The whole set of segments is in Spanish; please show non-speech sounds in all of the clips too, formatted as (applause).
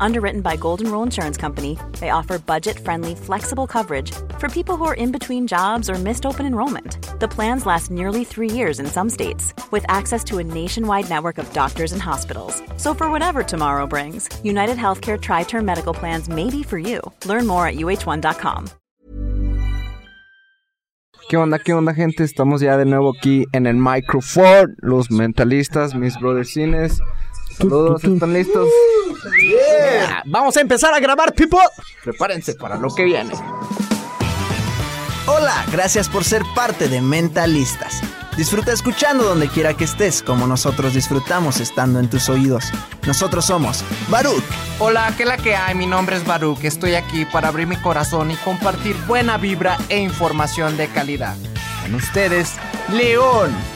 Underwritten by Golden Rule Insurance Company, they offer budget friendly, flexible coverage for people who are in between jobs or missed open enrollment. The plans last nearly three years in some states, with access to a nationwide network of doctors and hospitals. So, for whatever tomorrow brings, United Healthcare Tri Term Medical Plans may be for you. Learn more at uh1.com. ¿Qué onda, qué onda, gente? Estamos ya de nuevo aquí en el microphone. Los mentalistas, mis brothers cines. Saludos, ¿están listos? Yeah. Vamos a empezar a grabar, people. Prepárense para lo que viene. Hola, gracias por ser parte de Mentalistas. Disfruta escuchando donde quiera que estés, como nosotros disfrutamos estando en tus oídos. Nosotros somos Baruch. Hola, ¿qué la que hay? Mi nombre es Baruch. Estoy aquí para abrir mi corazón y compartir buena vibra e información de calidad. Con ustedes, León.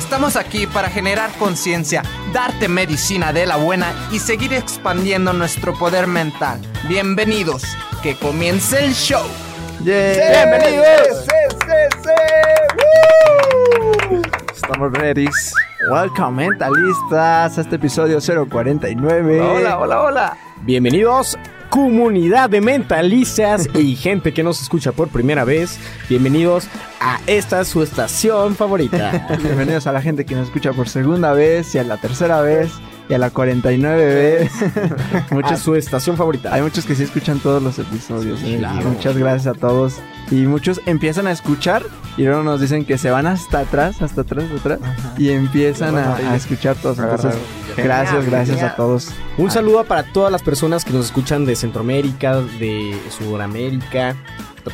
Estamos aquí para generar conciencia, darte medicina de la buena y seguir expandiendo nuestro poder mental. Bienvenidos, que comience el show. Yeah. ¡Bienvenidos! Estamos ready. Welcome, mentalistas, a este episodio 049. Hola, hola, hola. Bienvenidos, comunidad de mentalistas y gente que nos escucha por primera vez. Bienvenidos a esta su estación favorita. Bienvenidos a la gente que nos escucha por segunda vez y a la tercera vez y a la 49 vez. Mucha su estación favorita. Hay muchos que sí escuchan todos los episodios. ¿eh? Claro. Muchas gracias a todos. Y muchos empiezan a escuchar y luego nos dicen que se van hasta atrás, hasta atrás, hasta atrás. Y empiezan a, a escuchar todos. Entonces, gracias, gracias a todos. Un saludo para todas las personas que nos escuchan de Centroamérica, de Sudamérica.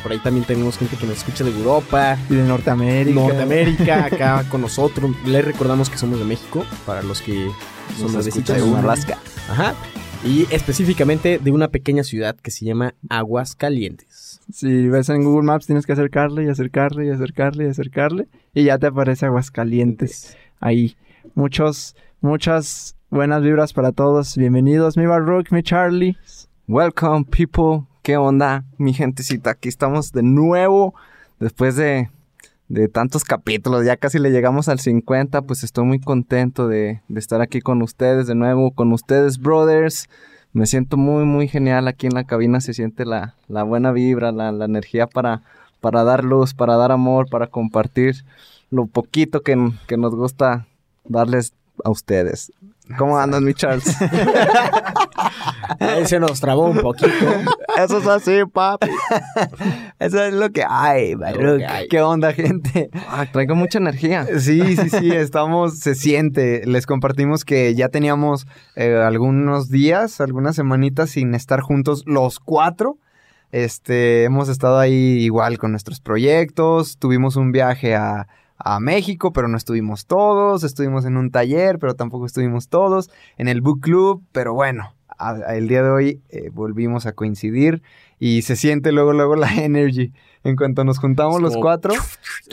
Por ahí también tenemos gente que nos escucha de Europa, Y de Norteamérica. Norteamérica, (laughs) acá con nosotros. Les recordamos que somos de México, para los que son Nos de escuchan México. en Alaska. Ajá. Y específicamente de una pequeña ciudad que se llama Aguascalientes. Si ves en Google Maps tienes que acercarle y acercarle y acercarle y acercarle y ya te aparece Aguascalientes ahí. Muchos, muchas buenas vibras para todos. Bienvenidos, mi Baruch, mi Charlie. Welcome, people. ¿Qué onda, mi gentecita? Aquí estamos de nuevo después de, de tantos capítulos. Ya casi le llegamos al 50. Pues estoy muy contento de, de estar aquí con ustedes de nuevo, con ustedes, brothers. Me siento muy, muy genial aquí en la cabina. Se siente la, la buena vibra, la, la energía para, para dar luz, para dar amor, para compartir lo poquito que, que nos gusta darles a ustedes. ¿Cómo andan, mi Charles? (laughs) Ahí se nos trabó un poquito. Eso es así, papi. Eso es lo que hay, Baruch. ¿Qué onda, gente? Ah, traigo mucha energía. Sí, sí, sí, estamos, se siente. Les compartimos que ya teníamos eh, algunos días, algunas semanitas sin estar juntos los cuatro. Este, hemos estado ahí igual con nuestros proyectos. Tuvimos un viaje a, a México, pero no estuvimos todos. Estuvimos en un taller, pero tampoco estuvimos todos. En el book club, pero bueno, a- a- el día de hoy eh, volvimos a coincidir y se siente luego, luego la (laughs) energy. En cuanto nos juntamos los cuatro, (laughs)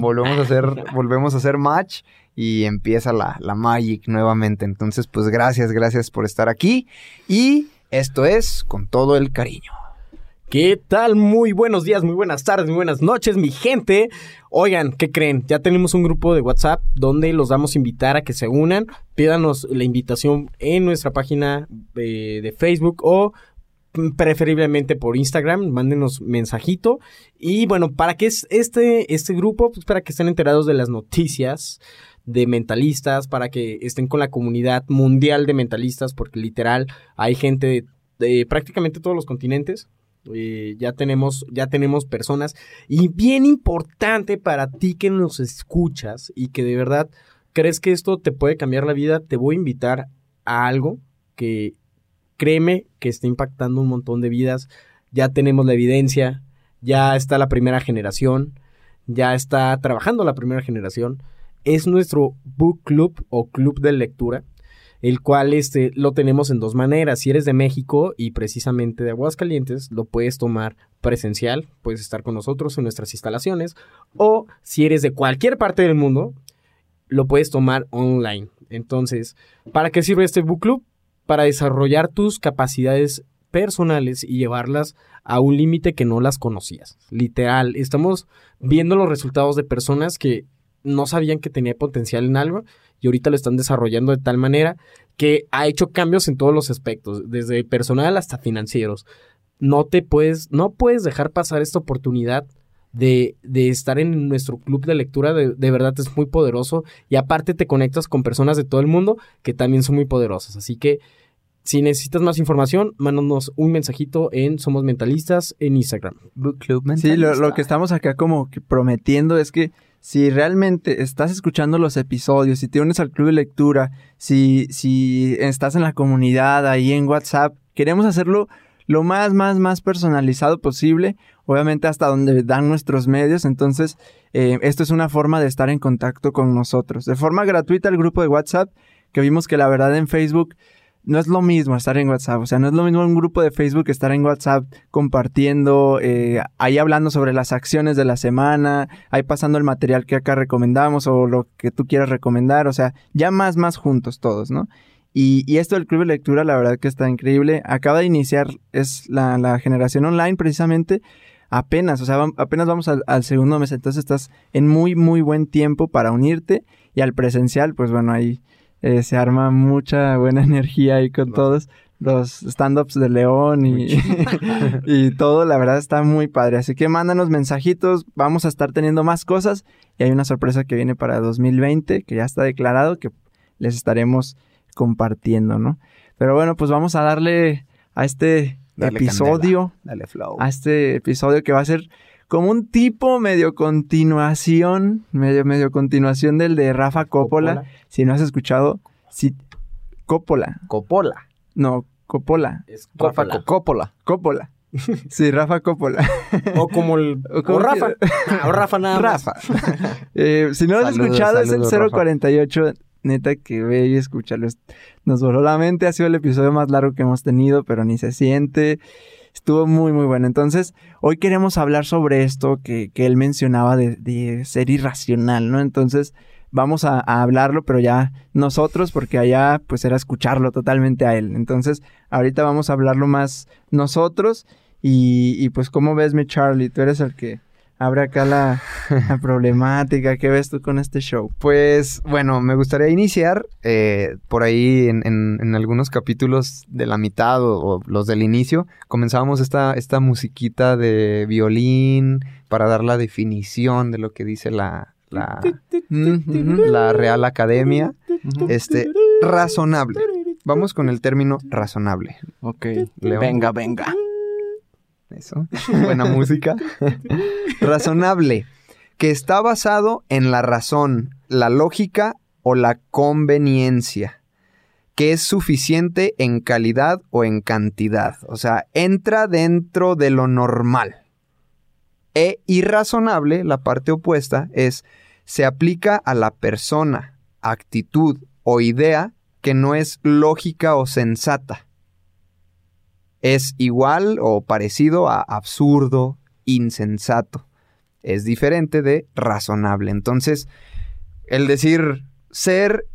volvemos a hacer, (laughs) volvemos a hacer match y empieza la, la magic nuevamente. Entonces, pues gracias, gracias por estar aquí. Y esto es con todo el cariño. ¿Qué tal? Muy buenos días, muy buenas tardes, muy buenas noches, mi gente. Oigan, ¿qué creen? Ya tenemos un grupo de WhatsApp donde los vamos a invitar a que se unan. Pídanos la invitación en nuestra página eh, de Facebook o mm, preferiblemente por Instagram, mándenos mensajito. Y bueno, ¿para qué es este, este grupo? Pues para que estén enterados de las noticias de mentalistas, para que estén con la comunidad mundial de mentalistas, porque literal hay gente de, de prácticamente todos los continentes. Eh, ya tenemos, ya tenemos personas. Y bien importante para ti que nos escuchas y que de verdad crees que esto te puede cambiar la vida, te voy a invitar a algo que créeme que está impactando un montón de vidas. Ya tenemos la evidencia. ya está la primera generación, ya está trabajando la primera generación. Es nuestro book club o club de lectura, el cual este, lo tenemos en dos maneras. Si eres de México y precisamente de Aguascalientes, lo puedes tomar presencial, puedes estar con nosotros en nuestras instalaciones, o si eres de cualquier parte del mundo, lo puedes tomar online. Entonces, ¿para qué sirve este book club? Para desarrollar tus capacidades personales y llevarlas a un límite que no las conocías. Literal, estamos viendo los resultados de personas que no sabían que tenía potencial en algo y ahorita lo están desarrollando de tal manera que ha hecho cambios en todos los aspectos, desde personal hasta financieros. No te puedes, no puedes dejar pasar esta oportunidad de, de estar en nuestro club de lectura, de, de, verdad es muy poderoso y aparte te conectas con personas de todo el mundo que también son muy poderosas. Así que si necesitas más información, mándanos un mensajito en Somos Mentalistas en Instagram. Book Club Sí, lo, lo que estamos acá como que prometiendo es que si realmente estás escuchando los episodios, si te unes al club de lectura, si, si estás en la comunidad ahí en WhatsApp, queremos hacerlo lo más, más, más personalizado posible, obviamente hasta donde dan nuestros medios, entonces eh, esto es una forma de estar en contacto con nosotros. De forma gratuita el grupo de WhatsApp, que vimos que la verdad en Facebook no es lo mismo estar en WhatsApp, o sea, no es lo mismo un grupo de Facebook estar en WhatsApp compartiendo, eh, ahí hablando sobre las acciones de la semana, ahí pasando el material que acá recomendamos o lo que tú quieras recomendar, o sea, ya más, más juntos todos, ¿no? Y, y esto del club de lectura, la verdad que está increíble. Acaba de iniciar, es la, generación online precisamente, apenas, o sea, apenas vamos al, al, segundo mes, entonces estás en muy, muy buen tiempo para unirte y al presencial, pues bueno, ahí eh, se arma mucha buena (laughs) energía ahí con todos los stand-ups de León y, (laughs) y todo, la verdad está muy padre. Así que mándanos mensajitos, vamos a estar teniendo más cosas y hay una sorpresa que viene para 2020 que ya está declarado que les estaremos compartiendo, ¿no? Pero bueno, pues vamos a darle a este Dale episodio, Dale flow. a este episodio que va a ser como un tipo medio continuación, medio medio continuación del de Rafa Coppola. Coppola. Si no has escuchado, si Coppola, Coppola. no Coppola, Es Rafa Coppola. Coppola. Coppola. (laughs) Sí, Rafa Coppola. O como el. (laughs) O Rafa. que- (laughs) Ah, o Rafa nada más. Rafa. Eh, si no lo has escuchado, saludos, es el Rafa. 048. Neta que ve y escúchalo. Es- Nos voló la mente. Ha sido el episodio más largo que hemos tenido, pero ni se siente. Estuvo muy, muy bueno. Entonces, hoy queremos hablar sobre esto que, que él mencionaba de, de ser irracional, ¿no? Entonces, vamos a, hablarlo, pero ya nosotros, porque allá pues era escucharlo totalmente a él. Entonces, ahorita vamos a hablarlo más nosotros. Y, y pues, ¿cómo ves, mi Charlie? Tú eres el que abre acá la, la (laughs) problemática. ¿Qué ves tú con este show? Pues bueno, me gustaría iniciar eh, por ahí en, en- en algunos capítulos de la mitad o, o los del inicio. Comenzábamos esta, esta musiquita de violín para dar la definición de lo que dice la, la, la Real Academia. Este, razonable. Vamos con el término razonable. Ok. León. Venga, venga. Eso. (laughs) Buena música. (laughs) Razonable. Que está basado en la razón, la lógica o la conveniencia. Que es suficiente en calidad o en cantidad. O sea, entra dentro de lo normal. E irrazonable, la parte opuesta, es se aplica a la persona, actitud o idea que no es lógica o sensata es igual o parecido a absurdo, insensato. Es diferente de razonable. Entonces, el decir ser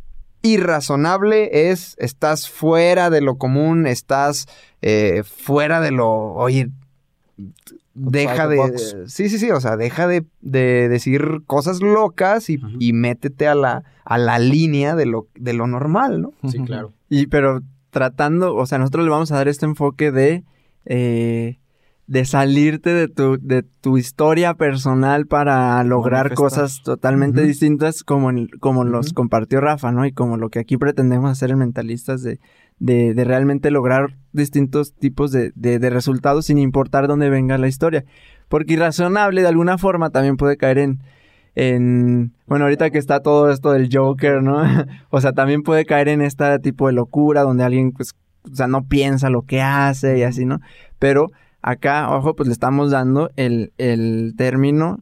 irrazonable es estás fuera de lo común, estás eh, fuera de lo, oye, deja de... box. Sí, sí, sí, o sea, deja de, de decir cosas locas y, y métete a la, a la línea de lo, de lo normal, ¿no? Sí, claro. Y pero tratando, o sea, nosotros le vamos a dar este enfoque de, eh, de salirte de tu, de tu historia personal para lograr Manifestar. cosas totalmente distintas como, en- como los compartió Rafa, ¿no? Y como lo que aquí pretendemos hacer en Mentalistas de, de, de realmente lograr distintos tipos de, de, de resultados sin importar dónde venga la historia. Porque irrazonable de alguna forma también puede caer en, en, bueno, ahorita que está todo esto del Joker, ¿no? (laughs) o sea, también puede caer en este tipo de locura donde alguien, pues, o sea, no piensa lo que hace y así, ¿no? Pero Acá, ojo, pues le estamos dando el, el término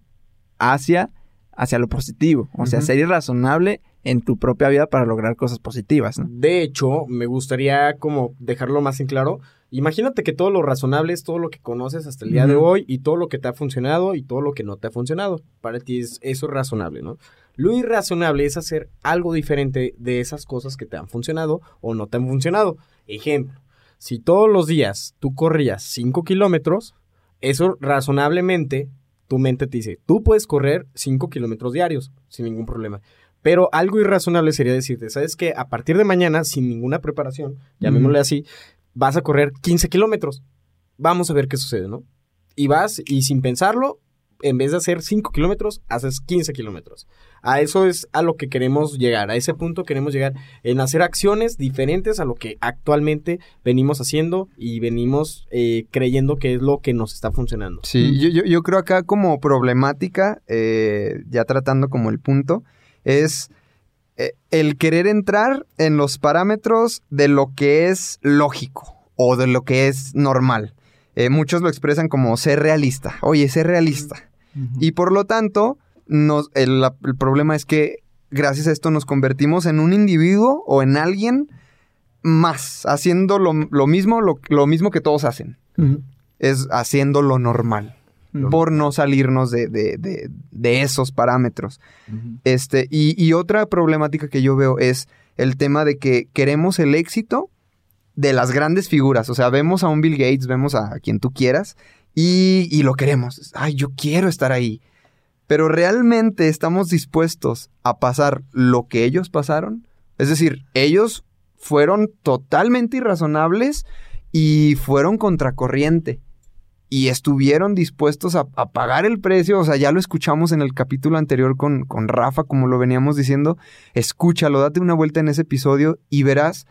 hacia, hacia lo positivo. O sea, ser irrazonable en tu propia vida para lograr cosas positivas, ¿no? De hecho, me gustaría como dejarlo más en claro. Imagínate que todo lo razonable es todo lo que conoces hasta el día de hoy y todo lo que te ha funcionado y todo lo que no te ha funcionado. Para ti es eso es razonable, ¿no? Lo irrazonable es hacer algo diferente de esas cosas que te han funcionado o no te han funcionado. Ejemplo, si todos los días tú corrías 5 kilómetros, eso razonablemente tu mente te dice, tú puedes correr 5 kilómetros diarios sin ningún problema. Pero algo irrazonable sería decirte, ¿sabes qué? A partir de mañana, sin ninguna preparación, llamémosle así, vas a correr 15 kilómetros. Vamos a ver qué sucede, ¿no? Y vas y sin pensarlo, en vez de hacer 5 kilómetros, haces 15 kilómetros. A eso es a lo que queremos llegar, a ese punto queremos llegar en hacer acciones diferentes a lo que actualmente venimos haciendo y venimos eh, creyendo que es lo que nos está funcionando. Sí, yo, yo, yo creo acá como problemática, eh, ya tratando como el punto, es el querer entrar en los parámetros de lo que es lógico o de lo que es normal. Eh, muchos lo expresan como ser realista. Oye, ser realista. Y por lo tanto, nos, el, la- el problema es que gracias a esto nos convertimos en un individuo o en alguien más, haciendo lo, lo mismo, lo, lo mismo que todos hacen. Es haciendo lo normal Por no salirnos de, de- de- de esos parámetros. Este, y, y otra problemática que yo veo es el tema de que queremos el éxito de las grandes figuras. O sea, vemos a un Bill Gates, vemos a quien tú quieras, y, y lo queremos. Ay, yo quiero estar ahí. Pero realmente estamos dispuestos a pasar lo que ellos pasaron. Es decir, ellos fueron totalmente irrazonables y fueron contracorriente y estuvieron dispuestos a, a pagar el precio. O sea, ya lo escuchamos en el capítulo anterior con, con Rafa, como lo veníamos diciendo. Escúchalo, date una vuelta en ese episodio y verás.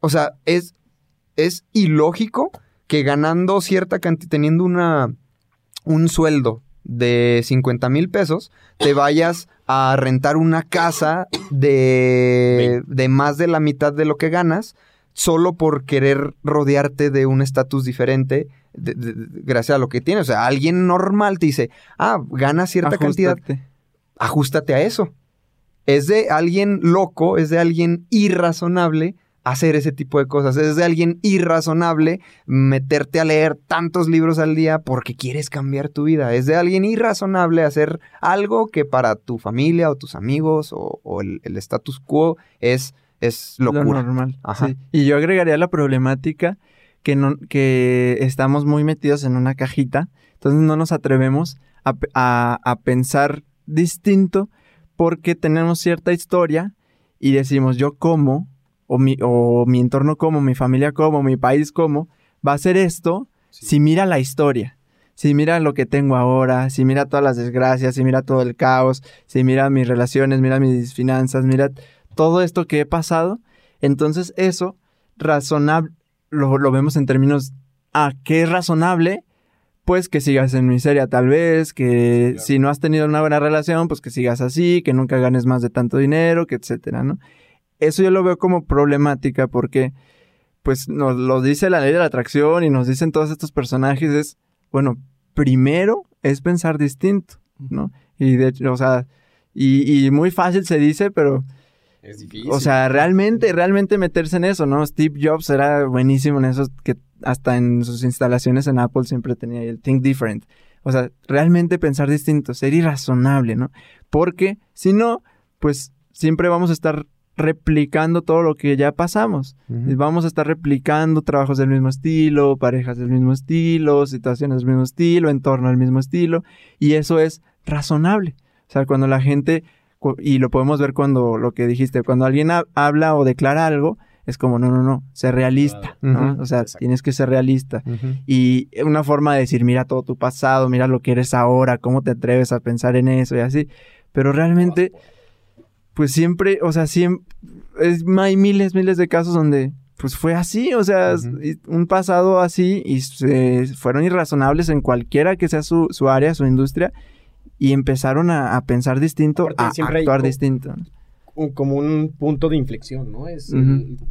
O sea, es, es ilógico que ganando cierta cantidad, teniendo una, un sueldo de 50 mil pesos, te vayas a rentar una casa de, de más de la mitad de lo que ganas, solo por querer rodearte de un estatus diferente, de- de- de- gracias a lo que tienes. O sea, alguien normal te dice, ah, gana cierta cantidad, Ajustate. a eso. Es de alguien loco, es de alguien irrazonable hacer ese tipo de cosas. Es de alguien irrazonable meterte a leer tantos libros al día porque quieres cambiar tu vida. Es de alguien irrazonable hacer algo que para tu familia o tus amigos o, o el, el status quo es, es Lo locura. normal. Ajá. sí. Y yo agregaría la problemática que, no, que estamos muy metidos en una cajita, entonces no nos atrevemos a, pe- a- a pensar distinto porque tenemos cierta historia y decimos yo como, o mi, o mi entorno como, mi familia como, mi país como, va a ser esto si mira la historia. Si mira lo que tengo ahora, si mira todas las desgracias, si mira todo el caos, si mira mis relaciones, mira mis finanzas, mira todo esto que he pasado, entonces eso razonable lo, lo vemos en términos a qué es razonable, pues que sigas en miseria tal vez, que Claro. si no has tenido una buena relación, pues que sigas así, que nunca ganes más de tanto dinero, que etcétera, ¿no? Eso yo lo veo como problemática porque pues nos lo dice la ley de la atracción y nos dicen todos estos personajes es, bueno, primero es pensar distinto, ¿no? Y de hecho, o sea, y, y muy fácil se dice, pero Es difícil. o sea, realmente, realmente meterse en eso, ¿no? Steve Jobs era buenísimo en eso, que hasta en sus instalaciones en Apple siempre tenía el Think Different. O sea, realmente pensar distinto, ser irrazonable, ¿no? Porque si no, pues siempre vamos a estar replicando todo lo que ya pasamos. Vamos a estar replicando trabajos del mismo estilo, parejas del mismo estilo, situaciones del mismo estilo, entorno del mismo estilo, y eso es razonable. O sea, cuando la gente, y lo podemos ver cuando lo que dijiste, cuando alguien ha- habla o declara algo, es como, no, no, no, ser realista. ¿no? O sea, Exacto. tienes que ser realista. Y una forma de decir, mira todo tu pasado, mira lo que eres ahora, cómo te atreves a pensar en eso y así. Pero realmente, pues siempre, o sea, siempre, es, hay miles, miles de casos donde, pues fue así, o sea, un pasado así y se, fueron irrazonables en cualquiera que sea su, su área, su industria, y empezaron a, a pensar distinto, a actuar distinto. como un punto de inflexión, ¿no? Es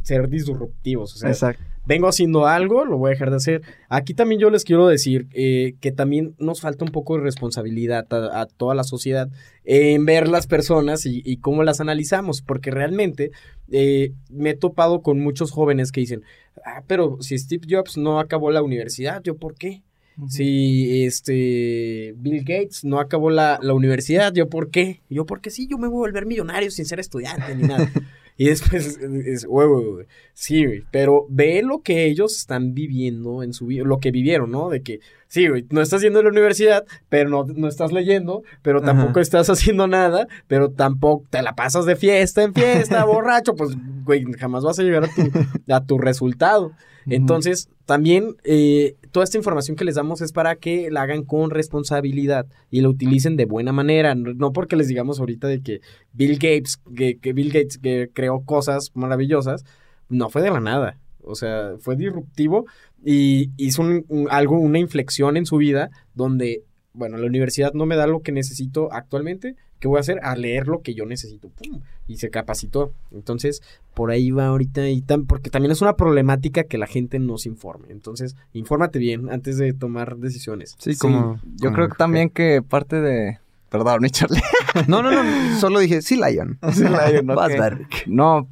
ser disruptivos. O sea, Exacto. vengo haciendo algo, lo voy a dejar de hacer. Aquí también yo les quiero decir eh, que también nos falta un poco de responsabilidad a, a toda la sociedad en ver las personas y, y cómo las analizamos, porque realmente eh, me he topado con muchos jóvenes que dicen, ah, pero si Steve Jobs no acabó la universidad, ¿yo por qué? Si este Bill Gates no acabó la, la universidad, ¿yo por qué? Yo porque sí, yo me voy a volver millonario sin ser estudiante ni nada. (laughs) Y después, es, güey, sí, güey, pero ve lo que ellos están viviendo en su vida, lo que vivieron, ¿no? De que, sí, güey, no estás yendo a la universidad, pero no, no estás leyendo, pero Ajá. tampoco estás (laughs) haciendo nada, pero tampoco te la pasas de fiesta en fiesta, (laughs) borracho, pues, güey, jamás vas a llegar a tu, a tu resultado. Entonces, también eh, toda esta información que les damos es para que la hagan con responsabilidad y la utilicen de buena manera. No, porque les digamos ahorita de que Bill Gates, que, que Bill Gates que creó cosas maravillosas, no fue de la nada. O sea, fue disruptivo y hizo un- algo, una inflexión en su vida donde, bueno, la universidad no me da lo que necesito actualmente. ¿Qué voy a hacer? A leer lo que yo necesito. ¡Pum! Y se capacitó. Entonces, por ahí va ahorita. Y tam- porque también es una problemática que la gente no se informe. Entonces, infórmate bien antes de tomar decisiones. Sí, como... Yo como- creo que también que parte de... Perdón, mi. (laughs) No, no, no. Solo dije, sí, Lion. (laughs) Sí, Lion, ok. Vas, Derek. No,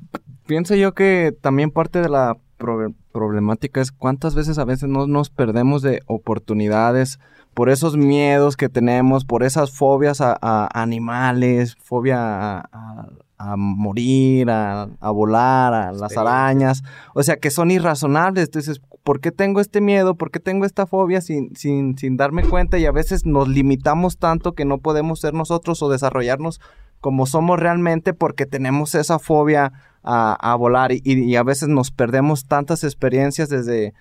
pienso yo que también parte de la pro- problemática es cuántas veces a veces no nos perdemos de oportunidades por esos miedos que tenemos, por esas fobias a, a animales, fobia a, a- a morir, a, volar, a las arañas, o sea que son irrazonables. Entonces, ¿por qué tengo este miedo? ¿Por qué tengo esta fobia sin, sin, sin darme cuenta? Y a veces nos limitamos tanto que no podemos ser nosotros o desarrollarnos como somos realmente porque tenemos esa fobia a, a volar y, y a veces nos perdemos tantas experiencias desde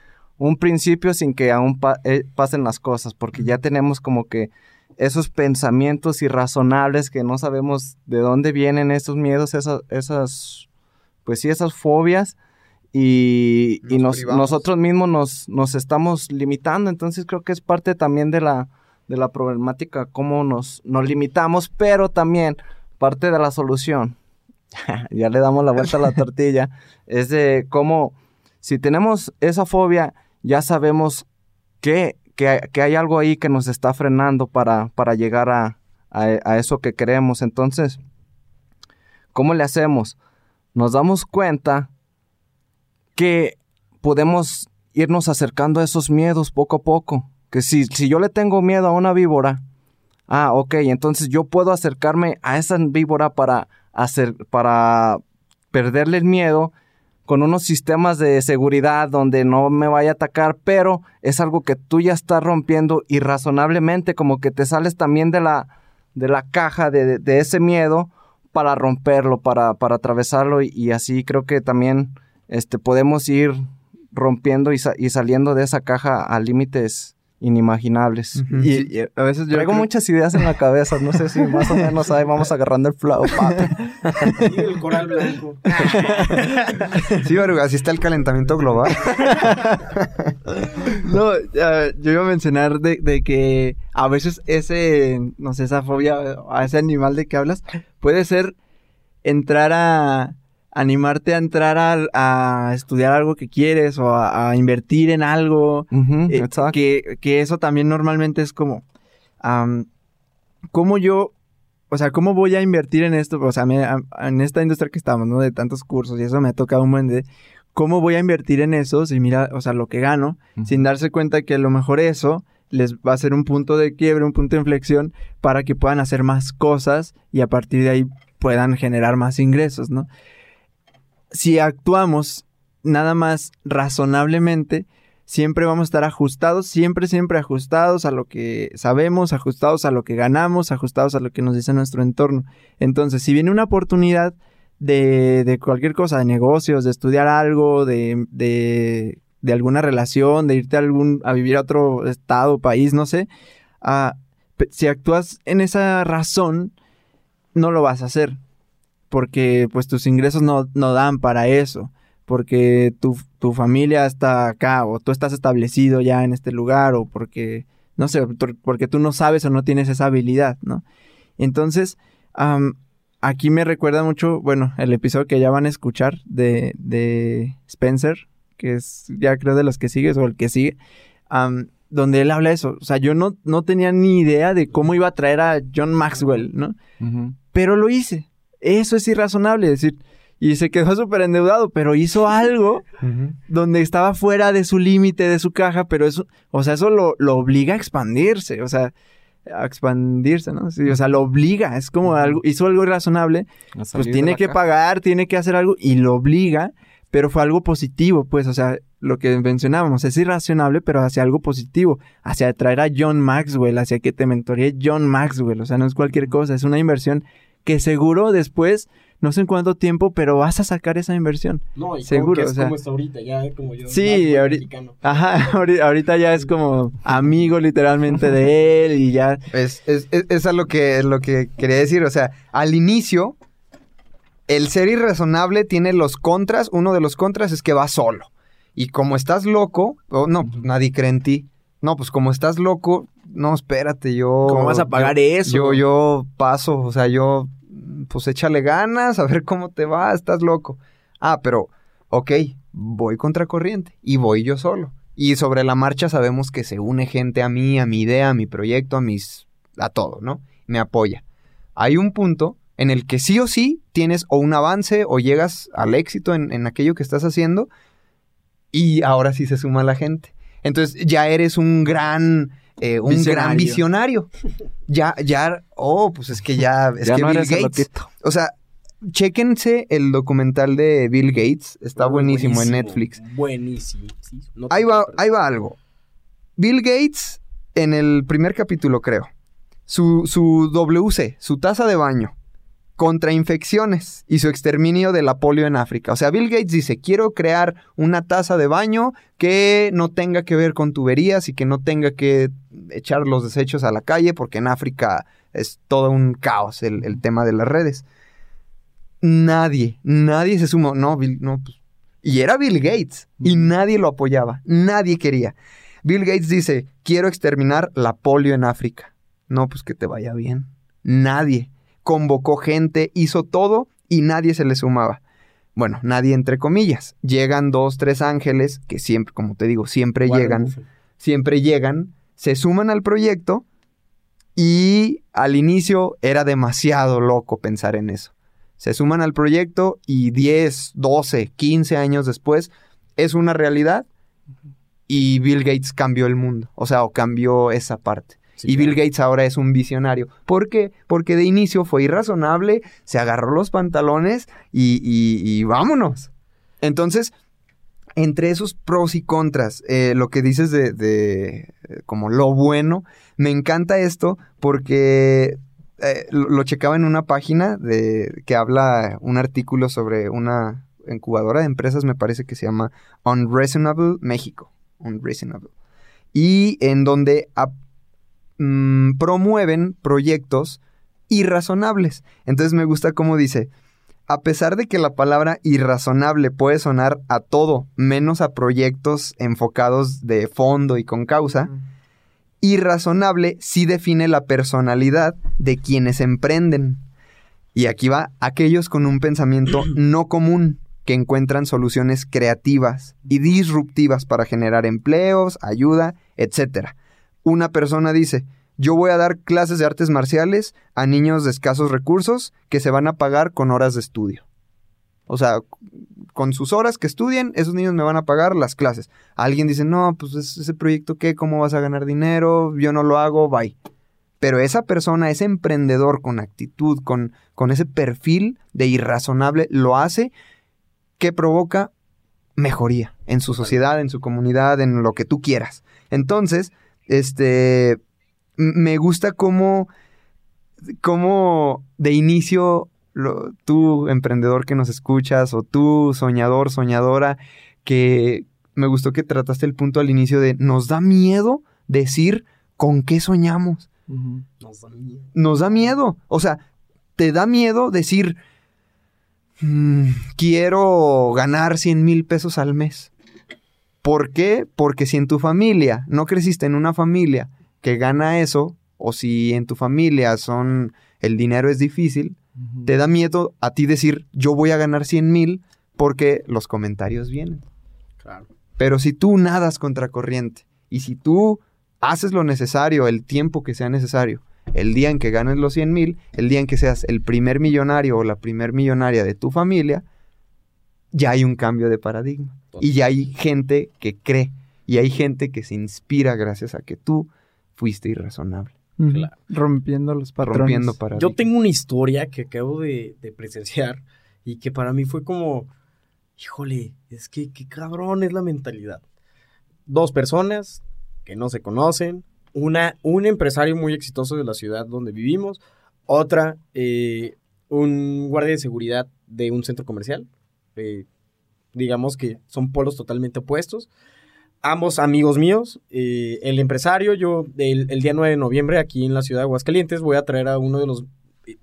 un principio sin que aún pa- eh, pasen las cosas porque ya tenemos como que esos pensamientos irrazonables que no sabemos de dónde vienen esos miedos, esas, esas pues sí, esas fobias y, y Nos nosotros mismos nos, nos estamos limitando, entonces creo que es parte también de la, de la problemática, cómo nos, nos limitamos, pero también parte de la solución, (laughs) ya le damos la vuelta a la tortilla, es de cómo, si tenemos esa fobia, ya sabemos que, que, hay algo ahí que nos está frenando para, para llegar a, a, a eso que queremos. Entonces, ¿cómo le hacemos? Nos damos cuenta que podemos irnos acercando a esos miedos poco a poco. Que si, si yo le tengo miedo a una víbora, ah, ok, entonces yo puedo acercarme a esa víbora para, hacer, para perderle el miedo con unos sistemas de seguridad donde no me vaya a atacar, pero es algo que tú ya estás rompiendo irrazonablemente, como que te sales también de la, de la caja de, de ese miedo para romperlo, para, para atravesarlo y, y así creo que también este, podemos ir rompiendo y, sa- y saliendo de esa caja a límites inimaginables. Y, y a veces yo Traigo creo- muchas ideas en la cabeza, no sé si más o menos ahí vamos agarrando el flow, papi. Y el coral blanco. (laughs) Sí, Baru, así está el calentamiento global. (laughs) No, yo iba a mencionar de, de que a veces ese, no sé, esa fobia a ese animal de que hablas puede ser entrar a animarte a entrar a, a estudiar algo que quieres o a, a invertir en algo. Eh, que, que eso también normalmente es como, ¿cómo yo, o sea, cómo voy a invertir en esto? O sea, me- en esta industria que estamos, ¿no? De tantos cursos y eso me ha tocado un buen de, ¿cómo voy a invertir en eso? Si mira, o sea, lo que gano, sin darse cuenta que a lo mejor eso les va a ser un punto de quiebre, un punto de inflexión para que puedan hacer más cosas y a partir de ahí puedan generar más ingresos, ¿no? Si actuamos nada más razonablemente, siempre vamos a estar ajustados, siempre, siempre ajustados a lo que sabemos, ajustados a lo que ganamos, ajustados a lo que nos dice nuestro entorno. Entonces, si viene una oportunidad de, de cualquier cosa, de negocios, de estudiar algo, de, de, de alguna relación, de irte a, algún, a vivir a otro estado, país, no sé, ah, si actúas en esa razón, no lo vas a hacer. Porque pues tus ingresos no, no dan para eso porque tu, tu familia está acá o tú estás establecido ya en este lugar o porque, no sé, por- porque tú no sabes o no tienes esa habilidad, ¿no? Entonces, am, aquí me recuerda mucho, bueno, el episodio que ya van a escuchar de, de Spencer, que es ya creo de los que sigues o el que sigue, donde él habla eso. O sea, yo no, no tenía ni idea de cómo iba a traer a John Maxwell, ¿no? Pero lo hice. Eso es irrazonable, decir. Y se quedó (laughs) súper endeudado, pero hizo (laughs) algo donde estaba fuera de su límite, de su caja, pero eso, o sea, eso lo, lo obliga a expandirse, o sea, a expandirse, ¿no? Sí, o sea, lo obliga, es como algo, hizo algo irrazonable, pues tiene que caja. pagar, tiene que hacer algo y lo obliga, pero fue algo positivo, pues, o sea, lo que mencionábamos, es irracionable, pero hacia algo positivo, hacia traer a John Maxwell, hacia que te mentoree John Maxwell, o sea, no es cualquier cosa, es una inversión que seguro después, no sé en cuánto tiempo, pero vas a sacar esa inversión. No, y Seguro, que es o sea- como está ahorita, ya como yo. Sí, más buen ahori- mexicano. Ajá, (laughs) ahori- ahorita ya es como amigo literalmente de él y ya. Es, es, es, es a lo que, lo que quería decir. O sea, al inicio, el ser irrazonable tiene los contras. Uno de los contras es que va solo. Y como estás loco, oh, no, pues nadie cree en ti. No, pues como estás loco, no, espérate, yo... ¿Cómo vas a pagar yo- eso? Yo, yo paso, o sea, yo, pues échale ganas, (laughs) a ver cómo te va, estás loco. Ah, pero, ok, voy contracorriente y voy yo solo. Y sobre la marcha sabemos que se une gente a mí, a mi idea, a mi proyecto, a mis... a todo, ¿no? Me apoya. Hay un punto en el que sí o sí tienes o un avance o llegas al éxito en, en aquello que estás haciendo y ahora sí se suma la gente. Entonces ya eres un gran... eh, un gran Visionario. Ya, ya, oh, pues es que ya, es Ya que no Bill Gates, o sea, chéquense el documental de Bill Gates, está buenísimo, en Netflix. Buenísimo. sí, no te Ahí va, ahí va algo. Bill Gates, en el primer capítulo, creo, su, su WC, su taza de baño, contra infecciones y su exterminio de la polio en África. O sea, Bill Gates dice, quiero crear una taza de baño que no tenga que ver con tuberías y que no tenga que echar los desechos a la calle, porque en África es todo un caos el, el tema de las redes. Nadie, nadie se sumó. No, Bill, no, pues. Y era Bill Gates. Y nadie lo apoyaba. Nadie quería. Bill Gates dice, quiero exterminar la polio en África. No, pues que te vaya bien. Nadie. Convocó gente, hizo todo y nadie se le sumaba. Bueno, nadie entre comillas. Llegan dos, tres ángeles que siempre, como te digo, siempre llegan siempre llegan, se suman al proyecto y al inicio era demasiado loco pensar en eso. Se suman al proyecto y 10, 12, 15 años después es una realidad y Bill Gates cambió el mundo, o sea, o cambió esa parte. Sí, y Bill claro. Gates ahora es un visionario. ¿Por qué? Porque de inicio fue irrazonable, se agarró los pantalones y, y- y vámonos. Entonces, entre esos pros y contras, eh, lo que dices de, de, eh, como lo bueno, me encanta esto porque eh, lo, lo checaba en una página de que habla un artículo sobre una incubadora de empresas, me parece que se llama Unreasonable México. Unreasonable. Y en donde ap- mm, promueven proyectos irrazonables. Entonces me gusta cómo dice, a pesar de que la palabra irrazonable puede sonar a todo, menos a proyectos enfocados de fondo y con causa, irrazonable sí define la personalidad de quienes emprenden. Y aquí va, aquellos con un pensamiento (clears throat) no común, que encuentran soluciones creativas y disruptivas para generar empleos, ayuda, etc. Una persona dice, yo voy a dar clases de artes marciales a niños de escasos recursos que se van a pagar con horas de estudio. O sea, con sus horas que estudien, esos niños me van a pagar las clases. Alguien dice, no, pues es- ese proyecto qué, ¿cómo vas a ganar dinero? Yo no lo hago, bye. Pero esa persona, ese emprendedor con actitud, con, con ese perfil de irrazonable, lo hace que provoca mejoría en su sociedad, en su comunidad, en lo que tú quieras. Entonces, este, me gusta cómo, cómo de inicio lo- tú, emprendedor que nos escuchas, o tú, soñador, soñadora, que me gustó que trataste el punto al inicio de nos da miedo decir con qué soñamos. Nos da miedo. Nos da miedo. O sea, te da miedo decir, "Mm, quiero ganar 100 mil pesos al mes. ¿Por qué? Porque si en tu familia no creciste en una familia que gana eso, o si en tu familia son el dinero es difícil, Te da miedo a ti decir, yo voy a ganar 100 mil porque los comentarios vienen. Claro. Pero si tú nadas contra corriente y si tú haces lo necesario, el tiempo que sea necesario, el día en que ganes los 100 mil, el día en que seas el primer millonario o la primer millonaria de tu familia, ya hay un cambio de paradigma. Y ya hay gente que cree y hay gente que se inspira gracias a que tú fuiste irrazonable. Claro. Rompiendo los patrones. rompiendo paradigmas. Yo tengo una historia que acabo de, de presenciar y que para mí fue como, híjole, es que qué cabrón es la mentalidad. Dos personas que no se conocen, una, un empresario muy exitoso de la ciudad donde vivimos, otra, eh, un guardia de seguridad de un centro comercial. Eh, digamos que son polos totalmente opuestos. Ambos amigos míos, eh, el empresario, yo el, el día 9 de noviembre aquí en la ciudad de Aguascalientes voy a traer a uno de los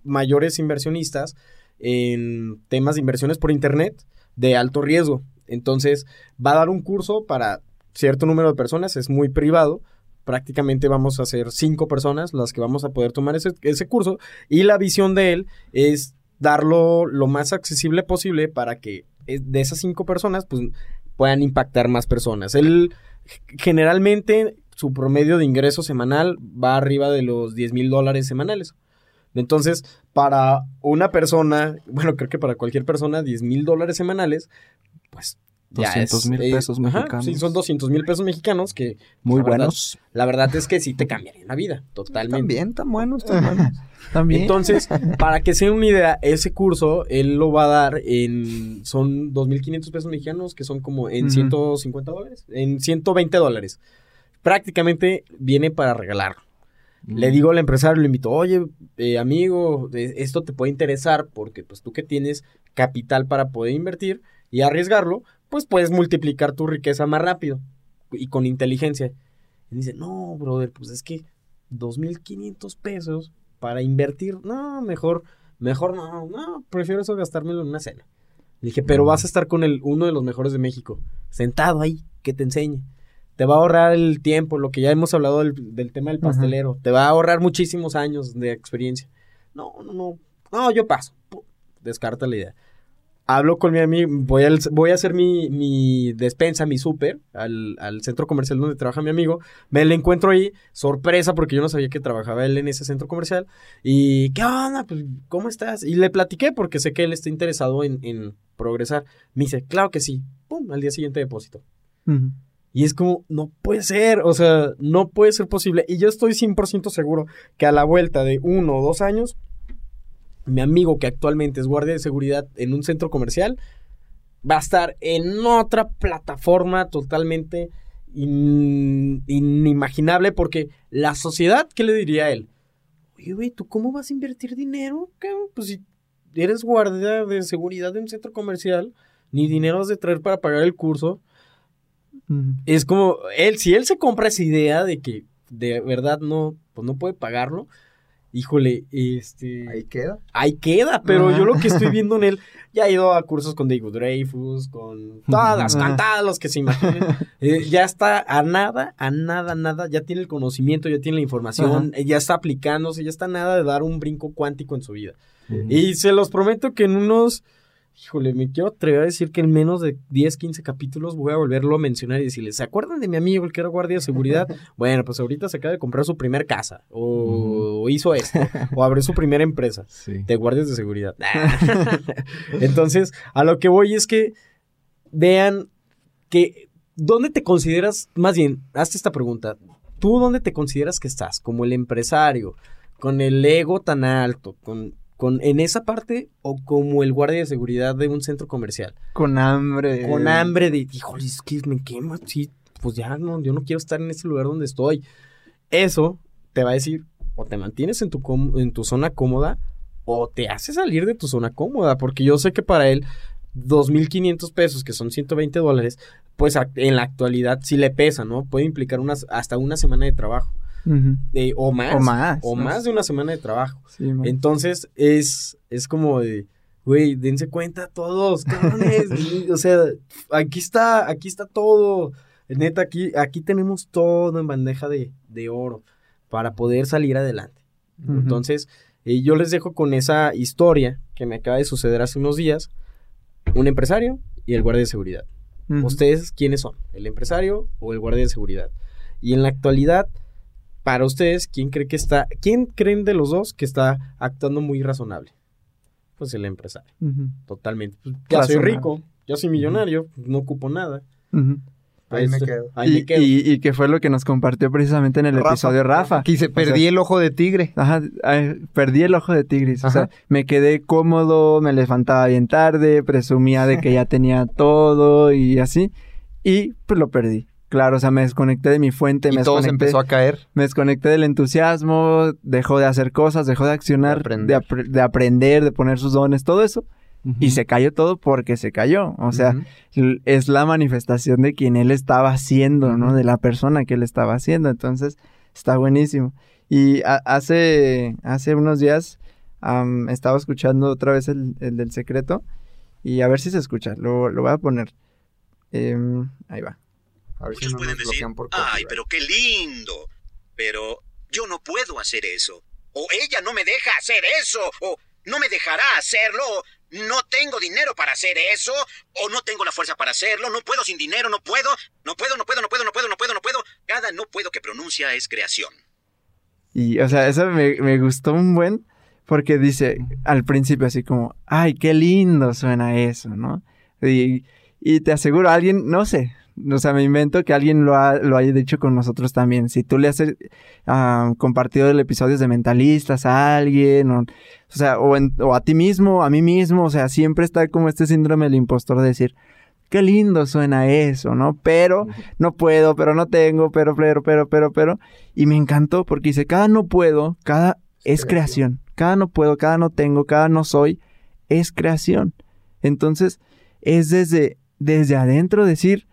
mayores inversionistas en temas de inversiones por internet de alto riesgo. Entonces va a dar un curso para cierto número de personas, es muy privado. Prácticamente vamos a ser cinco personas las que vamos a poder tomar ese, ese curso y la visión de él es darlo lo más accesible posible para que eh, de esas cinco personas pues puedan impactar más personas. Él generalmente su promedio de ingreso semanal va arriba de los 10 mil dólares semanales. Entonces, para una persona, bueno, creo que para cualquier persona, 10 mil dólares semanales, pues... ya 200 es, mil eh, pesos ajá, mexicanos. sí, son 200 mil pesos mexicanos que... Muy la verdad- buenos. la verdad es que sí te cambiarían la vida, totalmente. También, tan buenos, tan (laughs) buenos. También. Entonces, (laughs) para que se den una idea, ese curso él lo va a dar en. Son 2.500 pesos mexicanos, que son como en Ujú. 150 dólares, en 120 dólares. Prácticamente viene para regalar. Le digo al empresario, le invito, oye, eh, amigo, de- esto te puede interesar porque pues tú que tienes capital para poder invertir y arriesgarlo, pues puedes multiplicar tu riqueza más rápido y con inteligencia. Y dice, no, brother, pues es que 2.500 pesos para invertir, no, mejor, mejor no, no, prefiero eso gastármelo en una cena. Le dije, pero vas a estar con el, uno de los mejores de México, sentado ahí, que te enseñe. Te va a ahorrar el tiempo, lo que ya hemos hablado del, del tema del Ajá. pastelero. Te va a ahorrar muchísimos años de experiencia. No, no, no. No, yo paso. Descarta la idea. Hablo con mi amigo, voy, al- voy a hacer mi, mi despensa, mi súper, al, al centro comercial donde trabaja mi amigo. Me lo encuentro ahí, sorpresa, porque yo no sabía que trabajaba él en ese centro comercial. Y, ¿qué onda? Pues, ¿cómo estás? Y le platiqué porque sé que él está interesado en, en progresar. Me dice, claro que sí. Pum, al día siguiente depósito. Y es como, no puede ser, o sea, no puede ser posible. Y yo estoy 100% seguro que a la vuelta de uno o dos años, mi amigo que actualmente es guardia de seguridad en un centro comercial, va a estar en otra plataforma totalmente in- inimaginable porque la sociedad, ¿qué le diría a él? Oye, güey, ¿tú cómo vas a invertir dinero? cabrón? Pues si eres guardia de seguridad de un centro comercial, ni dinero has de traer para pagar el curso. Es como, él, si él se compra esa idea de que de verdad no, pues no puede pagarlo, híjole, este... Ahí queda. ahí queda, pero Ajá. yo lo que estoy viendo en él, ya ha ido a cursos con David Dreyfus, con todas las cantadas, los que se imaginen. (laughs) Eh, ya está a nada, a nada, nada, ya tiene el conocimiento, ya tiene la información, eh, ya está aplicándose, ya está a nada de dar un brinco cuántico en su vida. Y se los prometo que en unos, híjole, me quiero atrever a decir que en menos de 10, 15 capítulos voy a volverlo a mencionar y decirles, ¿se acuerdan de mi amigo el que era guardia de seguridad? (laughs) bueno, pues ahorita se acaba de comprar su primer casa, o hizo esto, o abrió su primera empresa (laughs) Sí. de guardias de seguridad. (laughs) Entonces, a lo que voy es que vean que ¿dónde te consideras, más bien, hazte esta pregunta, ¿tú dónde te consideras que estás? Como el empresario, con el ego tan alto, con, con en esa parte o como el guardia de seguridad de un centro comercial, Con hambre. con hambre de, híjole, es que me quema, sí, pues ya no, yo no quiero estar en ese lugar donde estoy. Eso te va a decir, o te mantienes en tu, com- en tu zona cómoda, o te hace salir de tu zona cómoda, porque yo sé que para él, 2.500 pesos, que son 120 dólares, pues en la actualidad sí le pesa, ¿no? Puede implicar unas, hasta una semana de trabajo, Eh, o más. O más, O más de una semana de trabajo. Sí. Entonces, es, es como de, güey, dense cuenta todos, cabrones. (laughs) o sea, aquí está, aquí está todo. Neta, aquí, aquí tenemos todo en bandeja de, de oro para poder salir adelante. Entonces, Y yo les dejo con esa historia que me acaba de suceder hace unos días. Un empresario y el guardia de seguridad. ¿Ustedes quiénes son? ¿El empresario o el guardia de seguridad? Y en la actualidad, para ustedes, ¿quién cree que está, quién creen de los dos que está actuando muy razonable? Pues el empresario, totalmente. Pues, ya soy rico, ya soy millonario, no ocupo nada. Ahí me Este, quedo. Ahí me Y, quedo. y- y que fue lo que nos compartió precisamente en el Rafa. episodio Rafa. O sea, perdí el ojo de tigre. Ajá, ay, perdí el ojo de tigris. O sea, me quedé cómodo, me levantaba bien tarde, presumía de que ya tenía todo y así. Y pues lo perdí. Claro, o sea, me desconecté de mi fuente, me todo se desconecté, empezó a caer. me desconecté del entusiasmo, dejó de hacer cosas, dejó de accionar, De aprender. de, apre- de aprender, de poner sus dones, todo eso. Y se cayó todo porque se cayó. O sea, es la manifestación de quien él estaba haciendo, ¿no? De la persona que él estaba haciendo. Entonces, está buenísimo. Y a- hace, hace unos días am, estaba escuchando otra vez el, el del secreto. Y a ver si se escucha. Lo, lo voy a poner. Em, ahí va. A ver si Muchos no pueden nos decir, bloquean por ay, copyright". pero qué lindo. Pero yo no puedo hacer eso. O ella no me deja hacer eso. O no me dejará hacerlo. O no tengo dinero para hacer eso. O no tengo la fuerza para hacerlo. No puedo sin dinero. No puedo. No puedo, no puedo, no puedo, no puedo, no puedo, no puedo. Cada no puedo que pronuncia es creación. Y, o sea, eso me, me gustó un buen. Porque dice al principio así como, ay, qué lindo suena eso, ¿no? Y, y te aseguro, alguien, no sé, o sea, me invento que alguien lo, ha, lo haya dicho con nosotros también. Si tú le has ah, compartido el episodio de Mentalistas a alguien, o, o sea, o, en- o a ti mismo, a mí mismo, o sea, siempre está como este síndrome del impostor de decir, qué lindo suena eso, ¿no? Pero no puedo, pero no tengo, pero, pero, pero, pero, pero. Y me encantó porque dice, cada no puedo, cada es creación. Cada no puedo, cada no tengo, cada no soy, es creación. Entonces, es desde, desde adentro decir,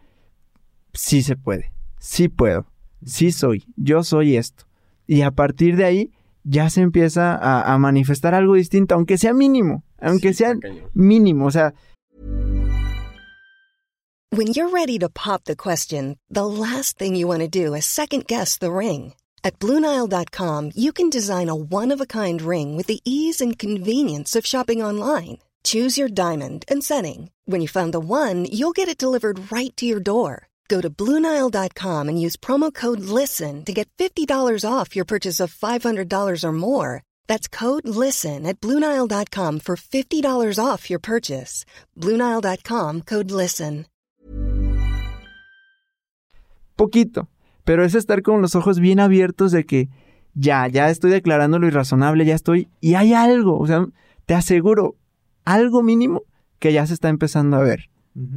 sí se puede, sí puedo, sí soy, yo soy esto. Y a partir de ahí ya se empieza a, a manifestar algo distinto, aunque sea mínimo, aunque Sí, sea cañón. mínimo, o sea, When you're ready to pop the question, the last thing you want to do is second guess the ring. At Bluenile.com, you can design a one of a kind ring with the ease and convenience of shopping online. Choose your diamond and setting. When you find the one, you'll get it delivered right to your door. Go to Bluenile.com and use promo code LISTEN to get $50 off your purchase of $500 or more. That's code LISTEN at Bluenile.com for $50 off your purchase. Bluenile.com code LISTEN. poquito, pero es estar con los ojos bien abiertos de que ya, ya estoy declarando lo irrazonable, ya estoy, y hay algo, o sea, te aseguro, algo mínimo que ya se está empezando a ver,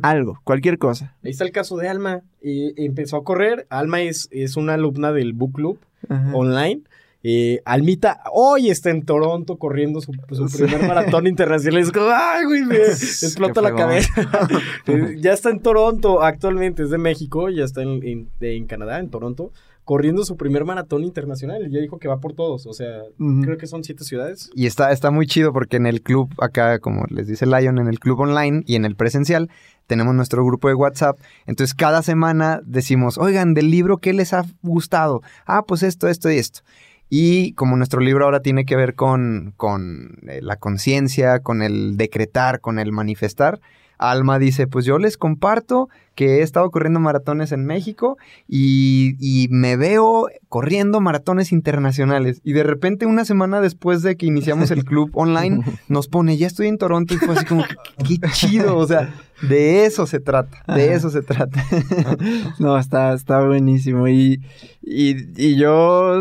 algo, cualquier cosa. Ahí está el caso de Alma. Y, y empezó a correr. Alma es, es una alumna del Book Club Ajá. online. Eh, Almita hoy está en Toronto corriendo su, primer maratón (laughs) internacional. Es como, ay, güey, me (laughs) explota la cabeza. (laughs) Eh, ya está en Toronto actualmente, es de México, ya está en, en- de- en Canadá, en Toronto, corriendo su primer maratón internacional. Y ya dijo que va por todos. O sea, creo que son siete ciudades. Y está, está muy chido porque en el club, acá, como les dice Lion, en el club online y en el presencial, tenemos nuestro grupo de WhatsApp. Entonces, cada semana decimos, oigan, del libro, ¿qué les ha gustado? Ah, pues esto, esto y esto. Y como nuestro libro ahora tiene que ver con, con eh, la conciencia, con el decretar, con el manifestar, Alma dice, pues yo les comparto que he estado corriendo maratones en México y, y me veo corriendo maratones internacionales. Y de repente una semana después de que iniciamos el club (laughs) online, nos pone, ya estoy en Toronto y fue así como, qué, (laughs) qué chido, o sea, de eso se trata, de eso se trata. (laughs) No, está, está buenísimo. Y, y, y yo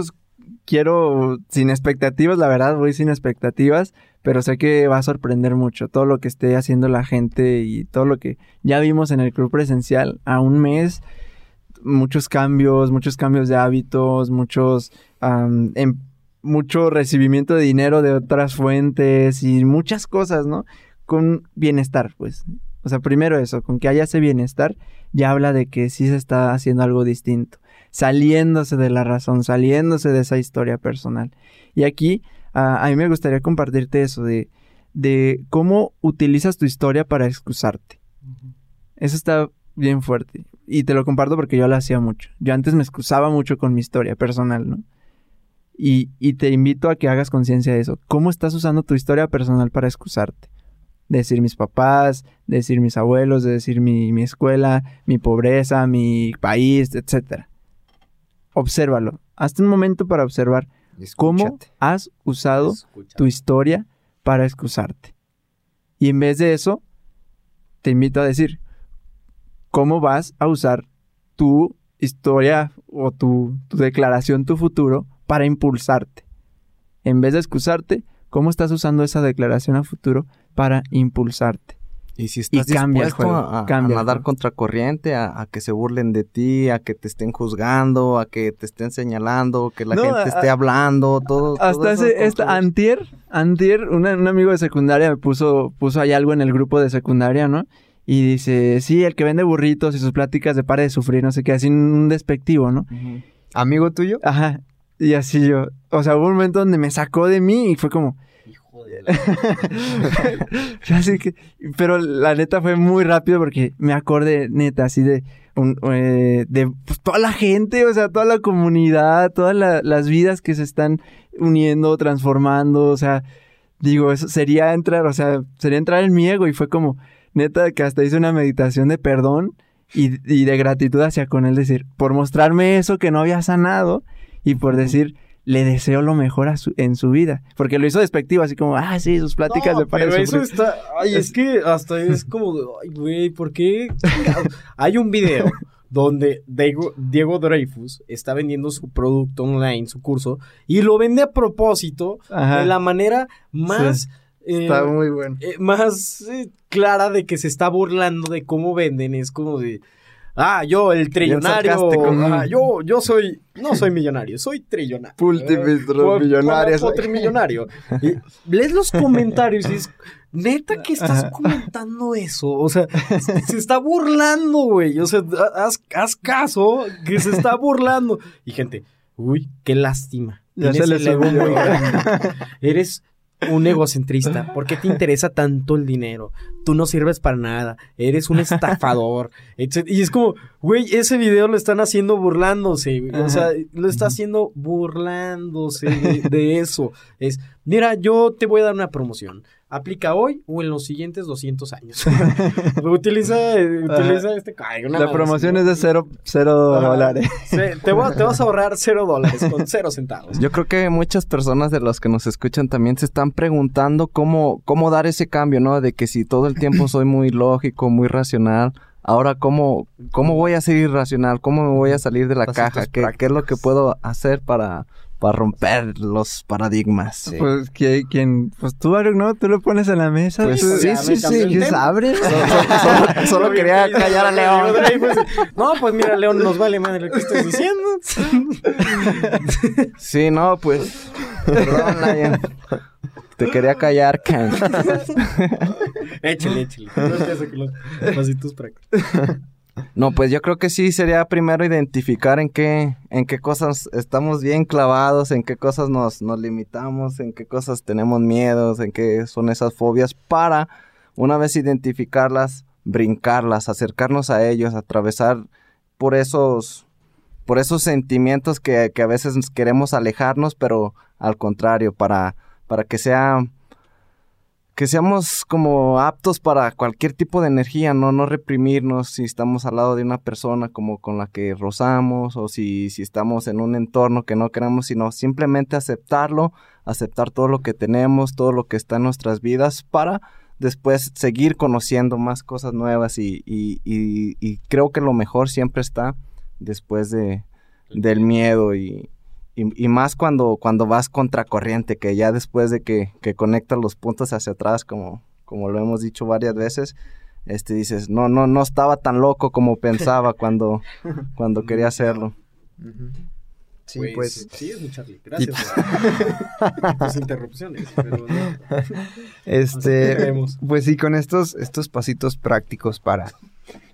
quiero, sin expectativas, la verdad, voy sin expectativas, pero sé que va a sorprender mucho todo lo que esté haciendo la gente y todo lo que ya vimos en el club presencial a un mes. Muchos cambios, muchos cambios de hábitos, muchos, am, em- mucho recibimiento de dinero de otras fuentes y muchas cosas, ¿no? Con bienestar, pues. O sea, primero eso, con que haya ese bienestar, ya habla de que sí se está haciendo algo distinto, saliéndose de la razón, saliéndose de esa historia personal. Y aquí a mí me gustaría compartirte eso de, de cómo utilizas tu historia para excusarte. Eso está bien fuerte. Y te lo comparto porque yo lo hacía mucho. Yo antes me excusaba mucho con mi historia personal, ¿no? Y, y te invito a que hagas conciencia de eso. ¿Cómo estás usando tu historia personal para excusarte? Decir mis papás, decir mis abuelos, decir mi, mi escuela, mi pobreza, mi país, etc. Obsérvalo. Hazte un momento para observar cómo has usado tu historia para excusarte. Y en vez de eso, te invito a decir, ¿cómo vas a usar tu historia o tu, tu declaración, tu futuro, para impulsarte? En vez de excusarte, ¿cómo estás usando esa declaración a futuro para impulsarte? Y si estás cambia el dispuesto juego, a, cambia el nadar contracorriente, a, a que se burlen de ti, a que te estén juzgando, a que te estén señalando, que la No, gente a- esté hablando, todo. Hasta todo ese, esta, antier, antier, una- un amigo de secundaria me puso, puso ahí algo en el grupo de secundaria, ¿no? Y dice, sí, el que vende burritos y sus pláticas de pare de sufrir, no sé qué, así un despectivo, ¿no? ¿Amigo tuyo? Ajá. Y así yo, o sea, hubo un momento donde me sacó de mí y fue como... (laughs) Así que, pero la neta fue muy rápido porque me acordé, neta, así de, un- eh, de pues, toda la gente, o sea, toda la comunidad, todas la- las vidas que se están uniendo, transformando, o sea, digo, eso sería entrar, o sea, sería entrar en mi ego y fue como, neta, que hasta hice una meditación de perdón y, y de gratitud hacia con él, decir, por mostrarme eso que no había sanado y por decir, le deseo lo mejor a su- en su vida. Porque lo hizo despectivo, así como, ah, sí, sus pláticas No, de pare de pero eso sufrir". está... Ay, es que hasta es como... Ay, güey, ¿por qué? (laughs) Hay un video donde Diego, Diego Dreyfus está vendiendo su producto online, su curso, y lo vende a propósito Ajá. de la manera más... eh, Está muy bueno. eh, más eh, clara de que se está burlando de cómo venden. Es como de... Ah, yo, el trillonario. ah, yo, yo soy... No soy millonario, soy trillonario. Multimillonario soy. Multimillonario. Y lees los comentarios y es... Neta que estás comentando eso. O sea, se está burlando, güey. O sea, haz, haz caso que se está burlando. Y gente, uy, qué lástima. Ya Tienes se el ego subió. muy grande. Eres un egocentrista. ¿Por qué te interesa tanto el dinero? Tú no sirves para nada. Eres un estafador. (laughs) etc. Y es como, güey, ese video lo están haciendo burlándose. güey. O sea, lo está haciendo burlándose de, de eso. Es, mira, yo te voy a dar una promoción. Aplica hoy o en los siguientes 200 años. (laughs) utiliza utiliza este... ay, una La promoción es de cero, cero dólares. Sí, te, te vas a ahorrar cero dólares con (laughs) cero centavos. Yo creo que muchas personas de los que nos escuchan también se están preguntando cómo, cómo dar ese cambio, ¿no? De que si todo el tiempo (laughs) soy muy lógico, muy racional, ahora cómo, cómo voy a ser irracional, cómo me voy a salir de la Pasitos caja, ¿Qué, qué es lo que puedo hacer para, para romper los paradigmas. Pues, ¿quién, quién? Pues tú, Baruch, ¿no? Tú lo pones en la mesa. Pues, tú- sí, sí, sí, que abre. Solo, solo (laughs) quería callar a León. No, pues mira, León, nos vale madre lo que estás diciendo. (laughs) Sí, no, pues. Perdón, Lion. Te quería callar, Ken. (laughs) échale, échale. No empiezo con los pasitos prácticos. No, pues yo creo que sí sería primero identificar en qué, en qué cosas estamos bien clavados, en qué cosas nos, nos limitamos, en qué cosas tenemos miedos, en qué son esas fobias, para una vez identificarlas, brincarlas, acercarnos a ellos, atravesar por esos, por esos sentimientos que, que a veces queremos alejarnos, pero al contrario, para, para que sea que seamos como aptos para cualquier tipo de energía, no no reprimirnos si estamos al lado de una persona como con la que rozamos o si, si estamos en un entorno que no queremos, sino simplemente aceptarlo, aceptar todo lo que tenemos, todo lo que está en nuestras vidas para después seguir conociendo más cosas nuevas y, y- creo que lo mejor siempre está después de, del miedo y, y, y más cuando, cuando vas contracorriente, que ya después de que, que conectas los puntos hacia atrás, como, como lo hemos dicho varias veces, este dices, no, no, no estaba tan loco como pensaba cuando, (laughs) cuando quería hacerlo. Sí, pues. Sí, es mi Charlie. Gracias por (laughs) tus interrupciones. Pero no. Este, pues sí, con estos, estos pasitos prácticos para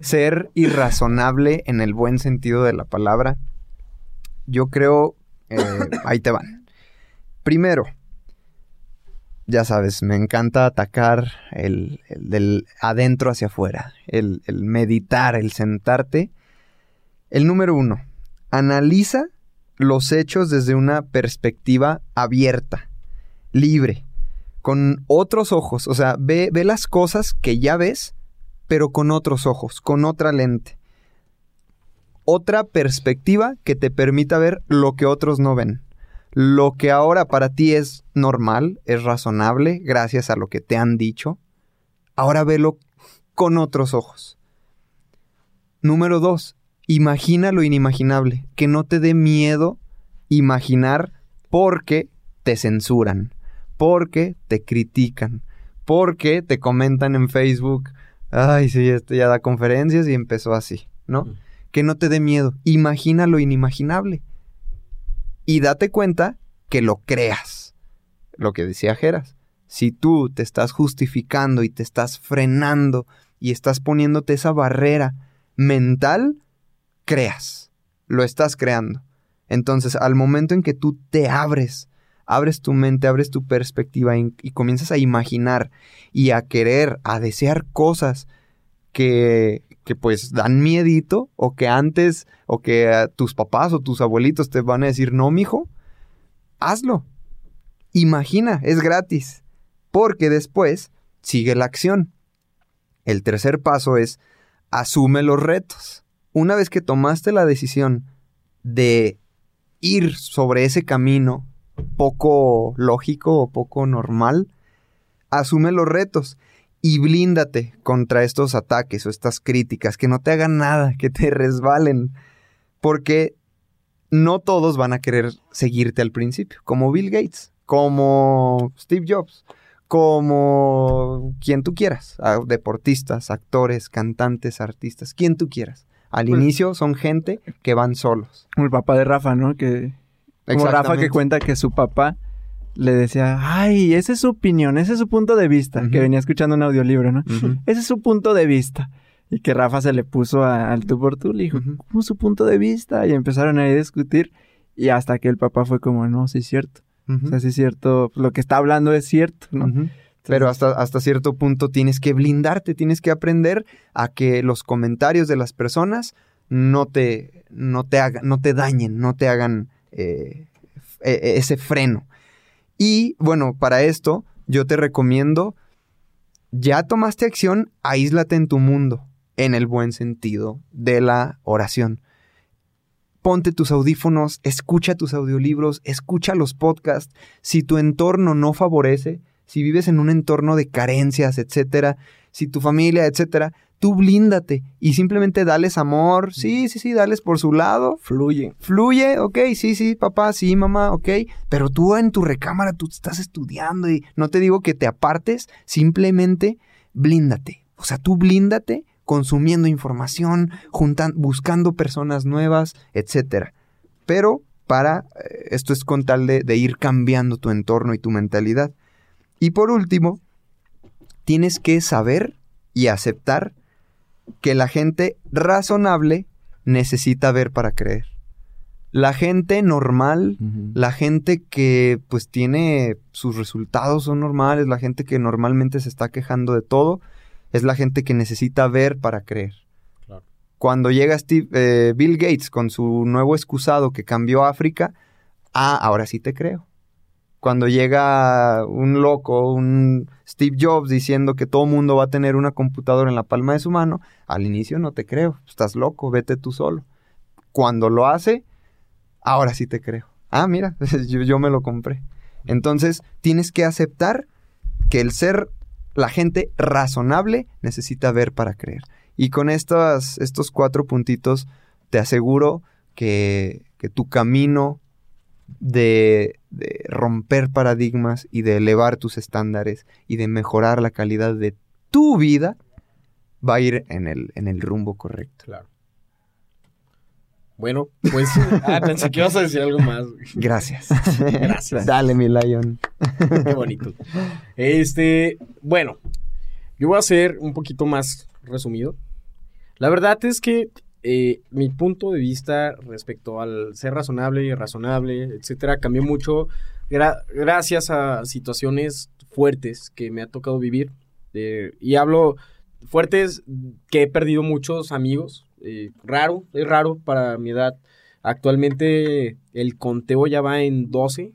ser irrazonable en el buen sentido de la palabra, yo creo, eh, ahí te van. Primero, ya sabes, me encanta atacar el, el del adentro hacia afuera, el, el meditar, el sentarte. El número uno, analiza los hechos desde una perspectiva abierta, libre, con otros ojos. O sea, ve, ve las cosas que ya ves, pero con otros ojos, con otra lente. Otra perspectiva que te permita ver lo que otros no ven. Lo que ahora para ti es normal, es razonable, gracias a lo que te han dicho. Ahora velo con otros ojos. Número dos, imagina lo inimaginable, que no te dé miedo imaginar porque te censuran, porque te critican, porque te comentan en Facebook, ay, sí, este ya da conferencias y empezó así, ¿no? Que no te dé miedo, imagina lo inimaginable y date cuenta que lo creas. Lo que decía Geras, si tú te estás justificando y te estás frenando y estás poniéndote esa barrera mental, creas, lo estás creando. Entonces, al momento en que tú te abres, abres tu mente, abres tu perspectiva y, y, comienzas a imaginar y a querer, a desear cosas que, que pues dan miedito o que antes o que uh, tus papás o tus abuelitos te van a decir, no, mijo, hazlo. Imagina, es gratis. Porque después sigue la acción. El tercer paso es asume los retos. Una vez que tomaste la decisión de ir sobre ese camino poco lógico o poco normal, asume los retos y blíndate contra estos ataques o estas críticas, que no te hagan nada, que te resbalen, porque no todos van a querer seguirte al principio, como Bill Gates, como Steve Jobs, como quien tú quieras, deportistas, actores, cantantes, artistas, quien tú quieras. Al pues, inicio son gente que van solos. Como el papá de Rafa, ¿no? Que como Rafa que cuenta que su papá le decía, ay, esa es su opinión, ese es su punto de vista, uh -huh. que venía escuchando un audiolibro, ¿no? Uh (laughs) -huh. Ese es su punto de vista. Y que Rafa se le puso a, al tú por tú, le dijo, uh -huh. ¿cómo su punto de vista? Y empezaron a discutir y hasta que el papá fue como, no, sí es cierto. O sea, sí es cierto, lo que está hablando es cierto, ¿no? Pero hasta, hasta cierto punto tienes que blindarte, tienes que aprender a que los comentarios de las personas no te, no te, hagan, no te dañen, no te hagan eh, ese freno. Y bueno, para esto yo te recomiendo, ya tomaste acción, aíslate en tu mundo, en el buen sentido de la oración. Ponte tus audífonos, escucha tus audiolibros, escucha los podcasts. Si tu entorno no favorece, si vives en un entorno de carencias, etcétera, si tu familia, etcétera, tú blíndate y simplemente dales amor. Sí, sí, sí, dales por su lado. Fluye. Fluye, ok, sí, sí, papá, sí, mamá, ok. Pero tú en tu recámara, tú estás estudiando y no te digo que te apartes, simplemente blíndate. O sea, tú blíndate consumiendo información, juntan, buscando personas nuevas, etcétera. Pero para, esto es con tal de, de ir cambiando tu entorno y tu mentalidad. Y por último, tienes que saber y aceptar que la gente razonable necesita ver para creer. La gente normal, uh -huh. la gente que pues tiene sus resultados son normales, la gente que normalmente se está quejando de todo, es la gente que necesita ver para creer. Claro. Cuando llega Steve, eh, Bill Gates con su nuevo excusado que cambió África, ah, ahora sí te creo cuando llega un loco, un Steve Jobs diciendo que todo mundo va a tener una computadora en la palma de su mano, al inicio no te creo, estás loco, vete tú solo. Cuando lo hace, ahora sí te creo. Ah, mira, (laughs) yo, me lo compré. Entonces, tienes que aceptar que el ser, la gente razonable, necesita ver para creer. Y con estas, estos cuatro puntitos, te aseguro que, que tu camino de, de, romper paradigmas y de elevar tus estándares y de mejorar la calidad de tu vida, va a ir en el, en el rumbo correcto. Claro. Bueno, pues (laughs) ah, pensé que ibas a decir algo más. Gracias. (laughs) Gracias. Dale, mi Lion. (laughs) Qué bonito. Este, bueno, yo voy a ser un poquito más resumido. La verdad es que eh, mi punto de vista respecto al ser razonable y razonable, etcétera, cambió mucho gra gracias a situaciones fuertes que me ha tocado vivir. Eh, y hablo fuertes que he perdido muchos amigos. Eh, raro, es raro para mi edad Actualmente el conteo ya va en 12,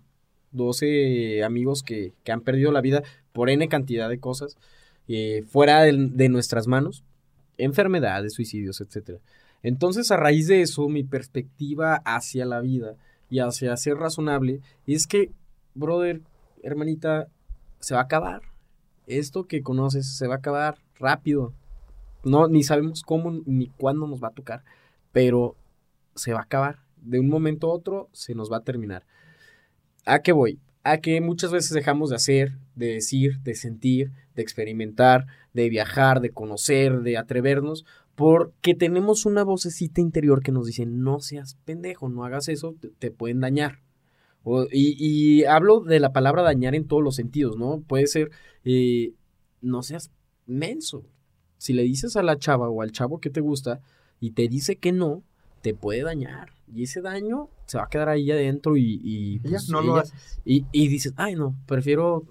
12 amigos que, que han perdido la vida por N cantidad de cosas eh, fuera de nuestras manos, enfermedades, suicidios, etcétera. Entonces, a raíz de eso, mi perspectiva hacia la vida y hacia ser razonable es que, brother, hermanita, se va a acabar. Esto que conoces se va a acabar rápido. No, ni sabemos cómo ni cuándo nos va a tocar, pero se va a acabar. De un momento a otro se nos va a terminar. ¿A qué voy? A que muchas veces dejamos de hacer, de decir, de sentir, de experimentar, de viajar, de conocer, de atrevernos, porque tenemos una vocecita interior que nos dice, no seas pendejo, no hagas eso, te, te pueden dañar. O- y, y hablo de la palabra dañar en todos los sentidos, ¿no? Puede ser, eh, no seas menso. Si le dices a la chava o al chavo que te gusta y te dice que no, te puede dañar. Y ese daño se va a quedar ahí adentro y... y, pues, lo y, y dices, ay no, prefiero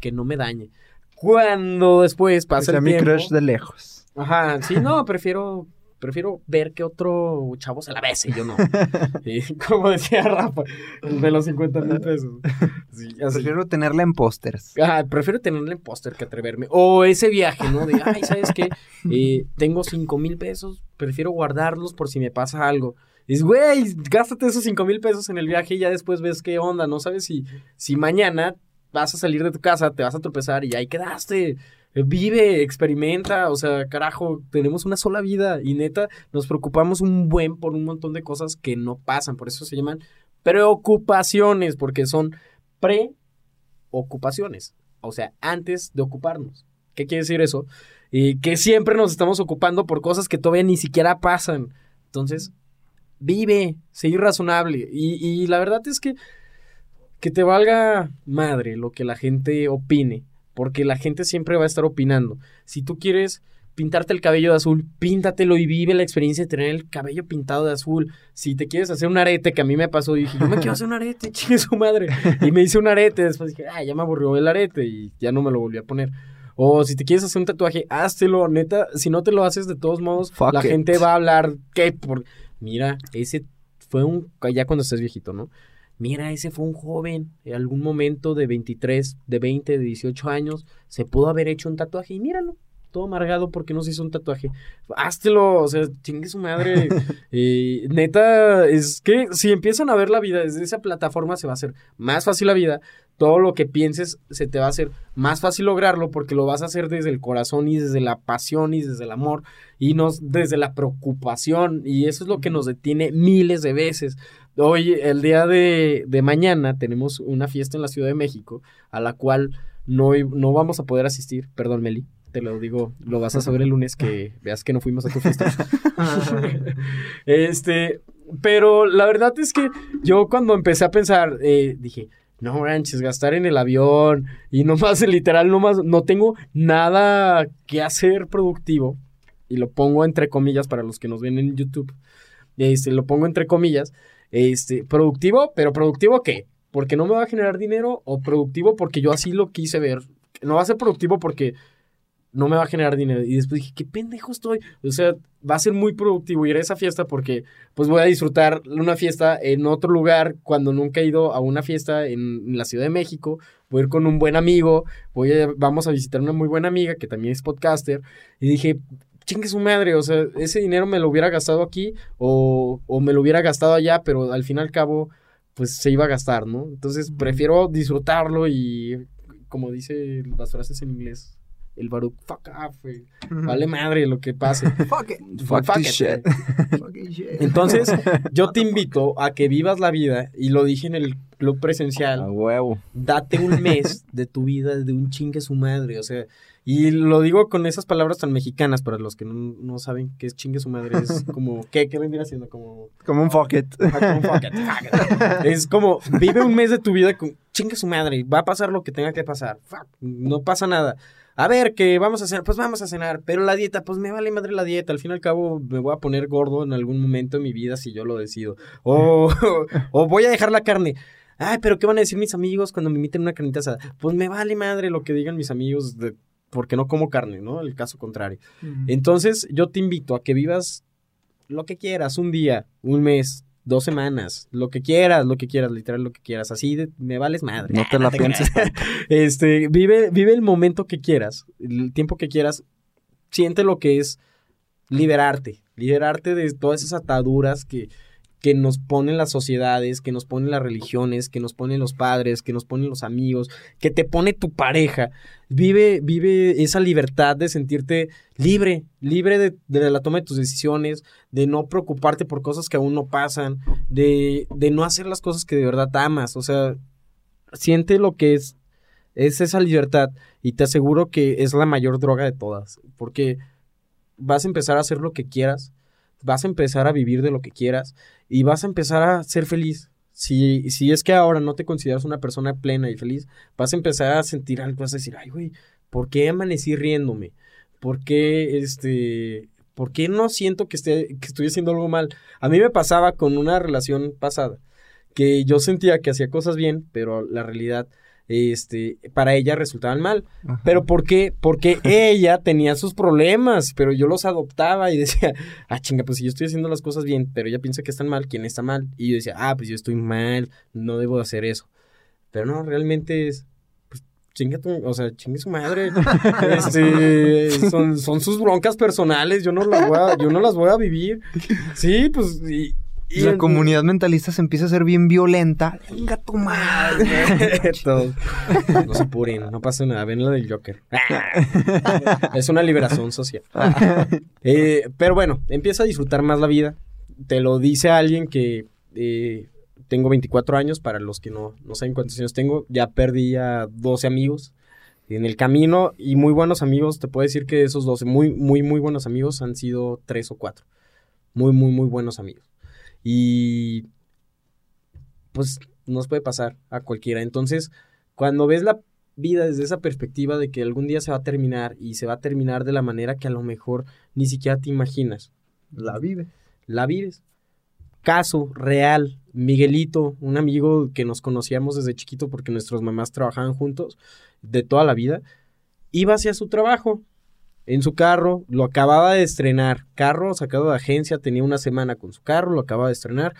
que no me dañe. Cuando después pasa sea el mi tiempo... crush de lejos. Ajá, sí, no, (laughs) prefiero, prefiero ver que otro chavo se la bese, yo no. (laughs) Y como decía Rafa, de los 50 mil pesos. Sí. Prefiero tenerla en pósters. Ah, prefiero tenerle en póster que atreverme. O ese viaje, ¿no? De, ay, ¿sabes qué? Eh, tengo 5 mil pesos, prefiero guardarlos por si me pasa algo. Es, güey, gástate esos 5 mil pesos en el viaje y ya después ves qué onda. No sabes si, si mañana vas a salir de tu casa, te vas a tropezar y ahí quedaste. Vive, experimenta, o sea, carajo, tenemos una sola vida y neta nos preocupamos un buen por un montón de cosas que no pasan, por eso se llaman preocupaciones, porque son preocupaciones, o sea, antes de ocuparnos. ¿Qué quiere decir eso? Eh, que siempre nos estamos ocupando por cosas que todavía ni siquiera pasan. Entonces, vive, seguir razonable. Y, y la verdad es que que te valga madre lo que la gente opine, porque la gente siempre va a estar opinando. Si tú quieres pintarte el cabello de azul, píntatelo y vive la experiencia de tener el cabello pintado de azul. Si te quieres hacer un arete, que a mí me pasó, dije, yo me quiero hacer un arete, (laughs) chingue su madre. Y me hice un arete, después dije, ah, ya me aburrió el arete y ya no me lo volví a poner. O si te quieres hacer un tatuaje, háztelo, neta. Si no te lo haces, de todos modos, Fuck la it. gente va a hablar, ¿qué? Por... Mira, ese fue un... Ya cuando estés viejito, ¿no? Mira, ese fue un joven, en algún momento de 23, de 20, de 18 años, se pudo haber hecho un tatuaje y míralo, todo amargado porque no se hizo un tatuaje. Háztelo, o sea, chingue su madre. (laughs) Eh, neta, es que si empiezan a ver la vida desde esa plataforma se va a hacer más fácil la vida. Todo lo que pienses se te va a hacer más fácil lograrlo porque lo vas a hacer desde el corazón y desde la pasión y desde el amor y no desde la preocupación. Y eso es lo que nos detiene miles de veces. Hoy, el día de, de mañana, tenemos una fiesta en la Ciudad de México a la cual no, no vamos a poder asistir. Perdón, Meli, te lo digo, lo vas a saber el lunes que veas que no fuimos a tu fiesta. (laughs) este, pero la verdad es que yo cuando empecé a pensar, eh, dije, no manches, gastar en el avión y nomás, (laughs) literal, nomás, no tengo nada que hacer productivo. Y lo pongo entre comillas para los que nos ven en YouTube. Este, lo pongo entre comillas. Este, productivo, pero productivo qué? Porque no me va a generar dinero o productivo porque yo así lo quise ver. No va a ser productivo porque no me va a generar dinero. Y después dije, qué pendejo estoy. O sea, va a ser muy productivo ir a esa fiesta porque pues voy a disfrutar una fiesta en otro lugar cuando nunca he ido a una fiesta en, la Ciudad de México. Voy a ir con un buen amigo, voy a- vamos a visitar una muy buena amiga que también es podcaster. Y dije, chingue su madre, o sea, ese dinero me lo hubiera gastado aquí o, o me lo hubiera gastado allá, pero al fin y al cabo, pues se iba a gastar, ¿no? Entonces prefiero disfrutarlo y, como dice las frases en inglés, el Baruch, fuck off, güey. Vale madre lo que pase. (laughs) Fuck it. Fuck. Fuck it, shit. Entonces, yo te invito a que vivas la vida, y lo dije en el club presencial, A huevo. date un mes (laughs) de tu vida de un chingue su madre, o sea, y lo digo con esas palabras tan mexicanas para los que no, no saben qué es chingue su madre, es (laughs) como, ¿qué, qué vendría siendo? Como, Como un fuck it. ajá, como, fuck it, (laughs) fuck it. es como, vive un mes de tu vida con chingue su madre, va a pasar lo que tenga que pasar, fuck, no pasa nada. A ver, que vamos a cenar, pues vamos a cenar, pero la dieta, pues me vale madre la dieta, al fin y al cabo me voy a poner gordo en algún momento de mi vida si yo lo decido. O, o voy a dejar la carne. Ay, pero ¿qué van a decir mis amigos cuando me inviten una carnita asada? Pues me vale madre lo que digan mis amigos de, porque no como carne, ¿no? El caso contrario. Entonces, yo te invito a que vivas lo que quieras, un día, un mes, dos semanas, lo que quieras, lo que quieras, literal lo que quieras, así de, me vales madre. No te (laughs) la pienses. (laughs) Este, vive, vive el momento que quieras, el tiempo que quieras, siente lo que es liberarte, liberarte de todas esas ataduras que, que nos ponen las sociedades, que nos ponen las religiones, que nos ponen los padres, que nos ponen los amigos, que te pone tu pareja. Vive, vive esa libertad de sentirte libre, libre de, de la toma de tus decisiones, de no preocuparte por cosas que aún no pasan, de, de no hacer las cosas que de verdad amas. O sea, siente lo que es, es esa libertad y te aseguro que es la mayor droga de todas, porque vas a empezar a hacer lo que quieras, vas a empezar a vivir de lo que quieras y vas a empezar a ser feliz. Si, si es que ahora no te consideras una persona plena y feliz, vas a empezar a sentir algo, vas a decir, ay, güey, ¿por qué amanecí riéndome? ¿Por qué, este, por qué no siento que, esté, que estoy haciendo algo mal? A mí me pasaba con una relación pasada, que yo sentía que hacía cosas bien, pero la realidad este, para ella resultaban mal. Ajá. ¿Pero por qué? Porque (laughs) ella tenía sus problemas, pero yo los adoptaba y decía, (laughs) ah, chinga, pues si yo estoy haciendo las cosas bien, pero ella piensa que están mal, ¿quién está mal? Y yo decía, ah, pues yo estoy mal, no debo hacer eso. Pero no, realmente es, pues, chinga tu, o sea, chingue su madre. (laughs) Este, son, son sus broncas personales, yo no las voy a, yo no las voy a vivir. Sí, pues, y, y la comunidad mentalista se empieza a ser bien violenta. Venga tu madre. No se apuren, no pasa nada. Ven lo del Joker. es una liberación social. (laughs) Eh, pero bueno, empieza a disfrutar más la vida. Te lo dice alguien que eh, tengo 24 años. Para los que no, no saben cuántos años tengo, ya perdí a 12 amigos en el camino y muy buenos amigos. Te puedo decir que esos 12 muy, muy, muy buenos amigos han sido 3 o 4. Muy, muy, muy buenos amigos. Y pues nos puede pasar a cualquiera. Entonces, cuando ves la vida desde esa perspectiva de que algún día se va a terminar y se va a terminar de la manera que a lo mejor ni siquiera te imaginas, La vive. la vives. Caso real, Miguelito, un amigo que nos conocíamos desde chiquito porque nuestras mamás trabajaban juntos de toda la vida, iba hacia su trabajo en su carro, lo acababa de estrenar, carro sacado de agencia, tenía una semana con su carro, lo acababa de estrenar,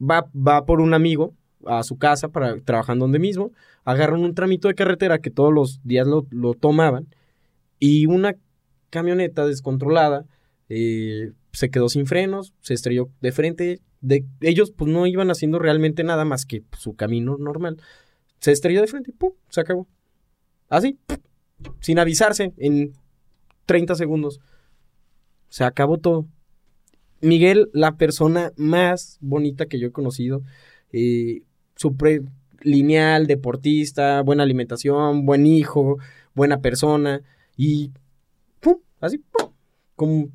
va, va por un amigo a su casa para trabajando donde mismo, agarran un tramito de carretera que todos los días lo, lo tomaban y una camioneta descontrolada eh, se quedó sin frenos, se estrelló de frente, de, ellos pues no iban haciendo realmente nada más que su camino normal, se estrelló de frente, ¡pum! se acabó. Así, sin avisarse, 30 segundos. Se acabó todo. Miguel, la persona más bonita que yo he conocido, eh, súper lineal, deportista, buena alimentación, buen hijo, buena persona, y ¡pum! Así, ¡pum! Como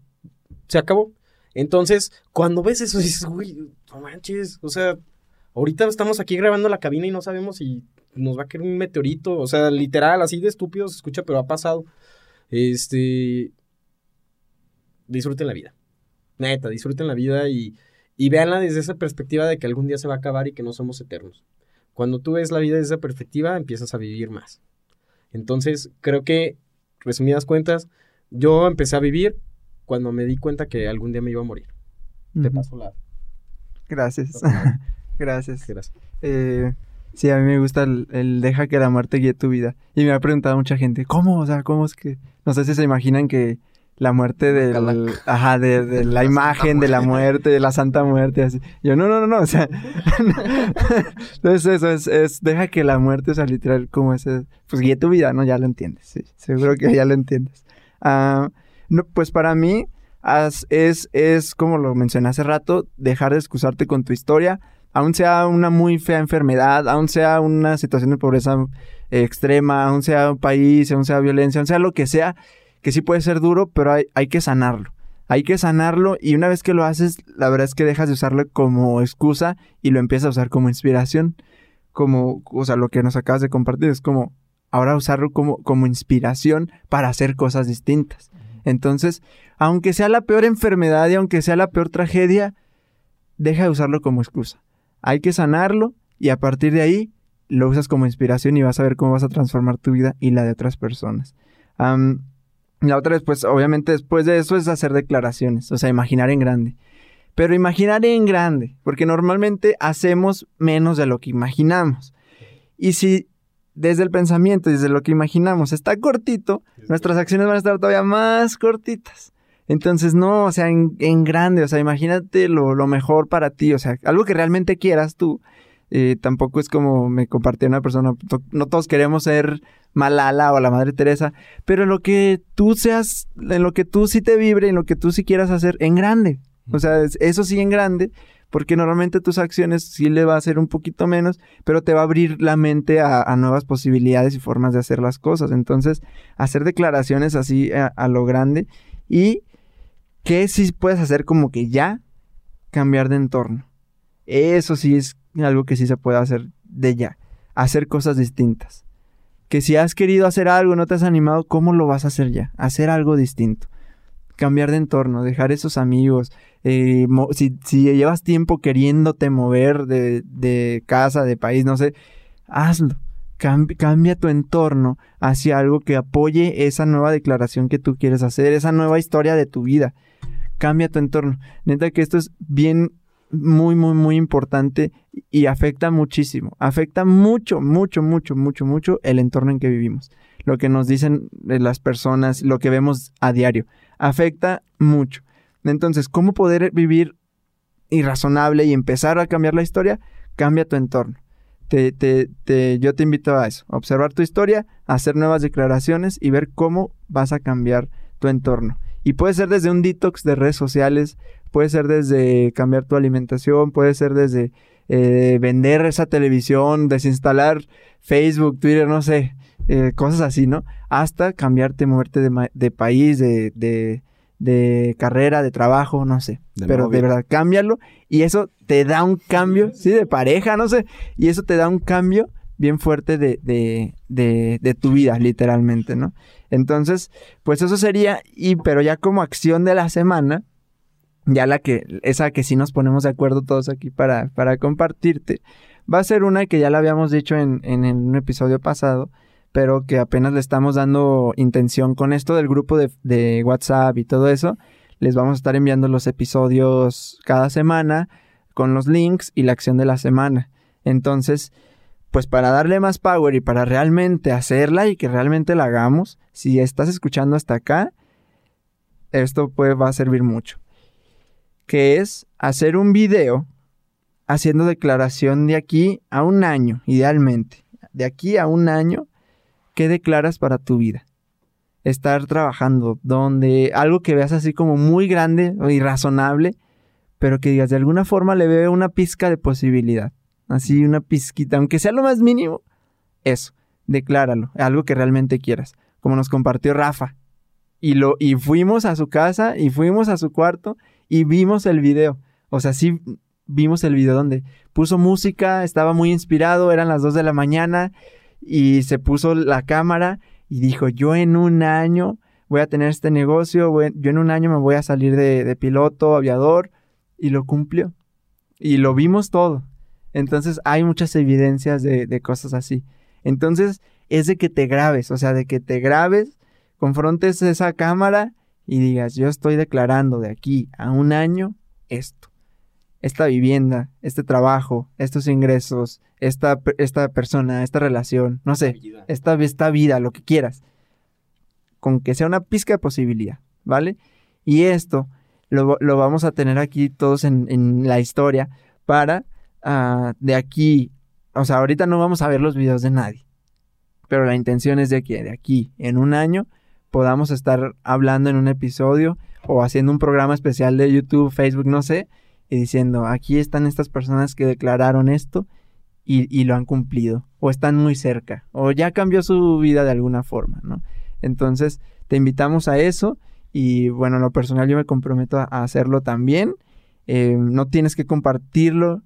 se acabó. Entonces, cuando ves eso, dices, uy, no manches, o sea, ahorita estamos aquí grabando la cabina y no sabemos si nos va a caer un meteorito, o sea, literal, así de estúpido se escucha, pero ha pasado. Este. Disfruten la vida. Neta, disfruten la vida y, y véanla desde esa perspectiva de que algún día se va a acabar y que no somos eternos. Cuando tú ves la vida desde esa perspectiva, empiezas a vivir más. Entonces, creo que, resumidas cuentas, yo empecé a vivir cuando me di cuenta que algún día me iba a morir. Te paso la. Gracias. (laughs) Gracias. Gracias. Eh, sí, a mí me gusta el, el deja que la muerte guíe tu vida. Y me ha preguntado mucha gente, ¿cómo? O sea, ¿cómo es que...? No sé si se imaginan que la muerte del... Ajá, de, de la imagen de la muerte, de la santa muerte, así. Yo, no, no, no, no, o sea... (laughs) Entonces eso es, es, deja que la muerte, o sea, literal, como ese... Pues guíe tu vida, ¿no? Ya lo entiendes, sí. Seguro que ya lo entiendes. Ah, no, pues para mí as- es, es, como lo mencioné hace rato, dejar de excusarte con tu historia, aún sea una muy fea enfermedad, aún sea una situación de pobreza eh, extrema, aún sea un país, aún sea violencia, aún sea lo que sea, que sí puede ser duro, pero hay, hay que sanarlo. Hay que sanarlo y una vez que lo haces, la verdad es que dejas de usarlo como excusa y lo empiezas a usar como inspiración. Como, o sea, lo que nos acabas de compartir es como ahora usarlo como, como inspiración para hacer cosas distintas. Entonces, aunque sea la peor enfermedad y aunque sea la peor tragedia, deja de usarlo como excusa. Hay que sanarlo y a partir de ahí lo usas como inspiración y vas a ver cómo vas a transformar tu vida y la de otras personas. La otra vez, pues obviamente después de eso es hacer declaraciones, o sea, imaginar en grande. pero imaginar en grande, porque normalmente hacemos menos de lo que imaginamos. Y si desde el pensamiento, desde lo que imaginamos está cortito, nuestras acciones van a estar todavía más cortitas. Entonces, no, o sea, en, en grande, o sea, imagínate lo, lo, mejor para ti, o sea, algo que realmente quieras tú. Eh, tampoco es como me compartió una persona, no todos queremos ser Malala o la Madre Teresa, pero en lo que tú seas, en lo que tú sí te vibre, en lo que tú sí quieras hacer, en grande. O sea, eso sí en grande, porque normalmente tus acciones sí le va a ser un poquito menos, pero te va a abrir la mente a, a nuevas posibilidades y formas de hacer las cosas. Entonces, hacer declaraciones así a, a lo grande y que sí puedes hacer como que ya cambiar de entorno. Eso sí es algo que sí se puede hacer de ya. Hacer cosas distintas. Que si has querido hacer algo, no te has animado, ¿cómo lo vas a hacer ya? Hacer algo distinto. Cambiar de entorno, dejar esos amigos. Eh, si, si, llevas tiempo queriéndote mover de, de casa, de país, no sé, hazlo. Cambia, tu entorno hacia algo que apoye esa nueva declaración que tú quieres hacer, esa nueva historia de tu vida. Cambia tu entorno. Neta que esto es bien muy, muy, muy importante y afecta muchísimo. Afecta mucho, mucho, mucho, mucho, mucho el entorno en que vivimos. Lo que nos dicen las personas, lo que vemos a diario. Afecta mucho. Entonces, ¿cómo poder vivir irrazonable y empezar a cambiar la historia? Cambia tu entorno. Te, te, te, yo te invito a eso, observar tu historia, hacer nuevas declaraciones y ver cómo vas a cambiar tu entorno. Y puede ser desde un detox de redes sociales, puede ser desde cambiar tu alimentación, puede ser desde eh, vender esa televisión, desinstalar Facebook, Twitter, no sé, eh, cosas así, ¿no? Hasta cambiarte, moverte de, de país, de, de, de, carrera, de trabajo, no sé. De Pero novia. de verdad, cámbialo y eso te da un cambio, sí, de pareja, no sé, y eso te da un cambio bien fuerte de, de, de, de, tu vida, literalmente, ¿no? Entonces, pues eso sería, y pero ya como acción de la semana, ya la que, esa que sí nos ponemos de acuerdo todos aquí para, para compartirte, va a ser una que ya la habíamos dicho en, en, en un episodio pasado, pero que apenas le estamos dando intención con esto del grupo de, WhatsApp y todo eso. Les vamos a estar enviando los episodios cada semana con los links y la acción de la semana. Entonces, pues para darle más power y para realmente hacerla y que realmente la hagamos, si estás escuchando hasta acá, esto pues va a servir mucho. Que es hacer un video haciendo declaración de aquí a un año, idealmente. De aquí a un año, ¿qué declaras para tu vida? Estar trabajando donde algo que veas así como muy grande o irrazonable, pero que digas de alguna forma le veo una pizca de posibilidad así una pizquita, aunque sea lo más mínimo, eso, decláralo, algo que realmente quieras, como nos compartió Rafa. Y, lo, y fuimos a su casa y fuimos a su cuarto y vimos el video. O sea, sí vimos el video donde puso música, estaba muy inspirado, eran las 2 de la mañana y se puso la cámara y dijo, yo en un año voy a tener este negocio, yo en un año me voy a salir de, piloto, aviador, y lo cumplió. Y lo vimos todo. Entonces hay muchas evidencias de, de, cosas así. Entonces es de que te grabes, o sea, de que te grabes, confrontes esa cámara y digas, yo estoy declarando de aquí a un año esto. Esta vivienda, este trabajo, estos ingresos, esta, esta persona, esta relación, no sé, esta, esta vida, lo que quieras. Con que sea una pizca de posibilidad, ¿vale? Y esto lo, lo vamos a tener aquí todos en, en la historia para uh, de aquí, o sea, ahorita no vamos a ver los videos de nadie, pero la intención es de que de aquí en un año podamos estar hablando en un episodio o haciendo un programa especial de YouTube, Facebook, no sé, y diciendo, aquí están estas personas que declararon esto y, y lo han cumplido, o están muy cerca, o ya cambió su vida de alguna forma, ¿no? Entonces, te invitamos a eso y bueno, en lo personal yo me comprometo a, hacerlo también. Eh, no tienes que compartirlo,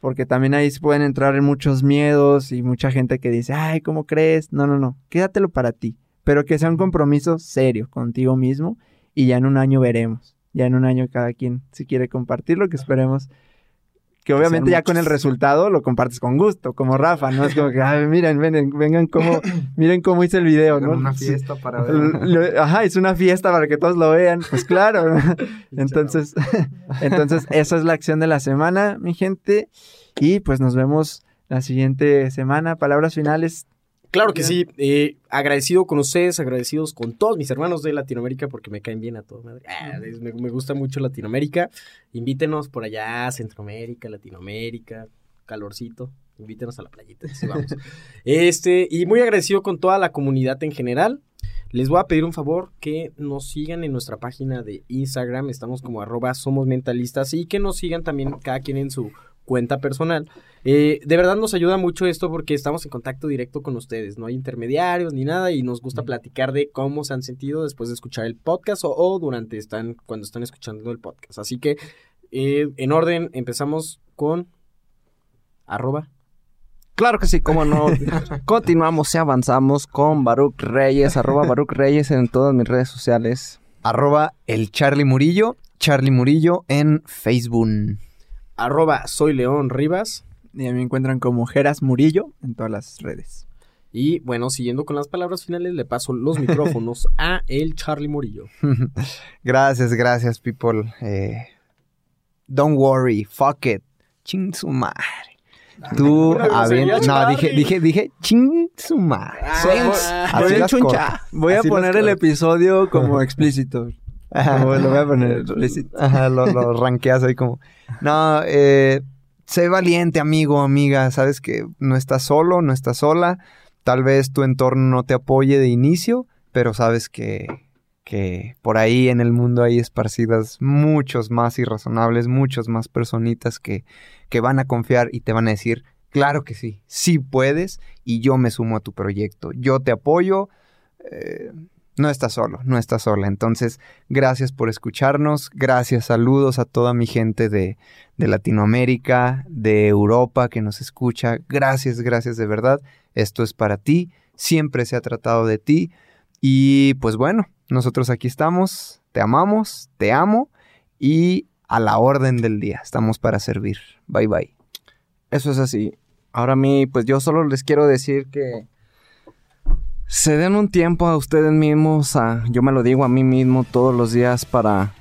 porque también ahí se pueden entrar en muchos miedos y mucha gente que dice, ay, ¿cómo crees? No, no, no, quédatelo para ti, pero que sea un compromiso serio contigo mismo y ya en un año veremos, ya en un año cada quien si quiere compartirlo, que esperemos que obviamente ya con el resultado lo compartes con gusto, como Rafa, ¿no? Es como que, "Ay, miren, vengan, vengan cómo, (coughs) miren cómo hice el video, ¿no? Una fiesta para ver. Ajá, es una fiesta para que todos lo vean. Pues claro. (laughs) (laughs) entonces, (laughs) entonces, esa es la acción de la semana, mi gente. Y pues nos vemos la siguiente semana. Palabras finales. Claro que sí. eh, agradecido con ustedes, agradecidos con todos mis hermanos de Latinoamérica porque me caen bien a todos. Ah, me, me gusta mucho Latinoamérica. Invítenos por allá, Centroamérica, Latinoamérica, calorcito. Invítenos a la playita. sí, vamos. (laughs) este, y muy agradecido con toda la comunidad en general. Les voy a pedir un favor que nos sigan en nuestra página de Instagram. Estamos como arroba somos mentalistas y que nos sigan también cada quien en su cuenta personal. Eh, de verdad nos ayuda mucho esto porque estamos en contacto directo con ustedes. No hay intermediarios ni nada y nos gusta platicar de cómo se han sentido después de escuchar el podcast o, o durante están cuando están escuchando el podcast. Así que eh, en orden empezamos con arroba Claro que sí, cómo no. (laughs) Continuamos y avanzamos con Baruch Reyes, arroba Baruch Reyes en todas mis redes sociales. Arroba el Charlie Murillo. Charlie Murillo en Facebook. arroba soy León Rivas. Y a mí me encuentran como Geras Murillo en todas las redes. Y bueno, siguiendo con las palabras finales, le paso los (laughs) micrófonos a el Charlie Murillo. (laughs) gracias, gracias, people. Eh, don't worry, fuck it. Ching su madre. (laughs) Tú, a no, Charlie. dije, dije, dije, ching su madre. Ah, voy a las chuncha. Voy a poner el episodio como explícito. Ajá. Lo voy a poner explícito. Ajá, lo, lo ranqueas ahí como. No, eh, sé valiente, amigo, amiga. Sabes que no estás solo, no estás sola. Tal vez tu entorno no te apoye de inicio, pero sabes que, que por ahí en el mundo hay esparcidas muchos más irrazonables, muchos más personitas que, que van a confiar y te van a decir, claro que sí, sí puedes y yo me sumo a tu proyecto, yo te apoyo. eh, no estás solo, no estás sola. Entonces, gracias por escucharnos. Gracias, saludos a toda mi gente de, de Latinoamérica, de Europa que nos escucha. Gracias, gracias de verdad. Esto es para ti. Siempre se ha tratado de ti. Y pues bueno, nosotros aquí estamos. Te amamos, te amo. Y a la orden del día. Estamos para servir. Bye bye. Eso es así. Ahora a mí, pues yo solo les quiero decir que se den un tiempo a ustedes mismos, a, yo me lo digo a mí mismo todos los días para,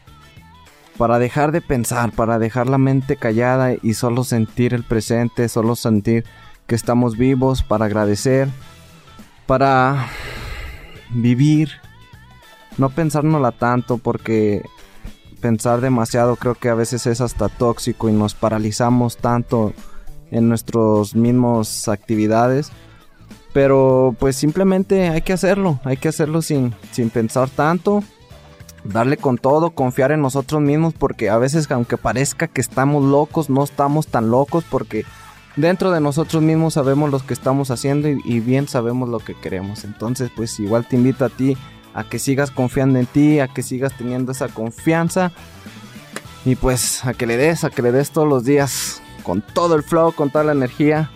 para dejar de pensar, para dejar la mente callada y solo sentir el presente, solo sentir que estamos vivos, para agradecer, para vivir, no pensárnosla tanto porque pensar demasiado creo que a veces es hasta tóxico y nos paralizamos tanto en nuestros mismos actividades. Pero pues simplemente hay que hacerlo, hay que hacerlo sin, sin pensar tanto, darle con todo, confiar en nosotros mismos porque a veces aunque parezca que estamos locos, no estamos tan locos porque dentro de nosotros mismos sabemos lo que estamos haciendo y, y bien sabemos lo que queremos. Entonces pues igual te invito a ti a que sigas confiando en ti, a que sigas teniendo esa confianza y pues a que le des, a que le des todos los días con todo el flow, con toda la energía.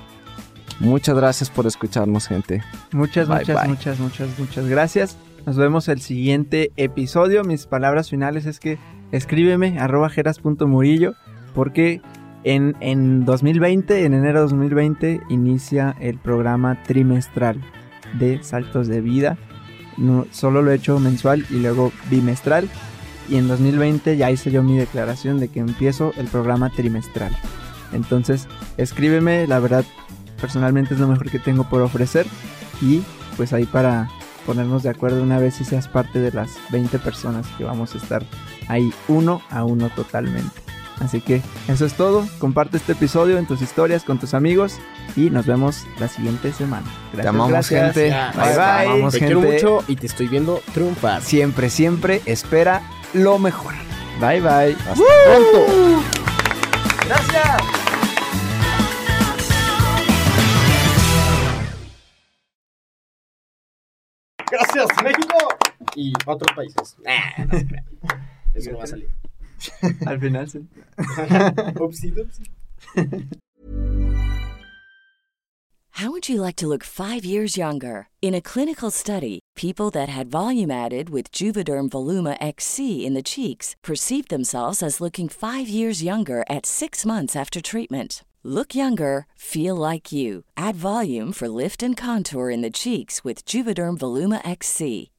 Muchas gracias por escucharnos, gente. Muchas, Bye, muchas, bye. muchas, muchas, muchas gracias. Nos vemos el siguiente episodio. Mis palabras finales es que escríbeme arroba jeras.murillo porque en, en 2020, en enero de 2020, inicia el programa trimestral de Saltos de Vida. No, solo lo he hecho mensual y luego bimestral. Y en 2020 ya hice yo mi declaración de que empiezo el programa trimestral. Entonces, escríbeme, la verdad, personalmente es lo mejor que tengo por ofrecer. Y pues ahí para ponernos de acuerdo una vez si seas parte de las 20 personas que vamos a estar ahí uno a uno totalmente. Así que eso es todo. Comparte este episodio en tus historias con tus amigos y nos vemos la siguiente semana. Gracias, Te amamos, gracias. gente. Ya, Bye, Te bye. amamos, Te quiero mucho y te estoy viendo triunfar. Siempre, siempre espera lo mejor. Bye, bye. Pronto. Gracias, Y otros países. Nah, no. (laughs) Eso no va a salir. Al final sí. (laughs) Upsi, upsi. How would you like to look five years younger? In a clinical study, people that had volume added with Juvederm Voluma XC in the cheeks perceived themselves as looking five years younger at six months after treatment. Look younger, feel like you. Add volume for lift and contour in the cheeks with Juvederm Voluma XC.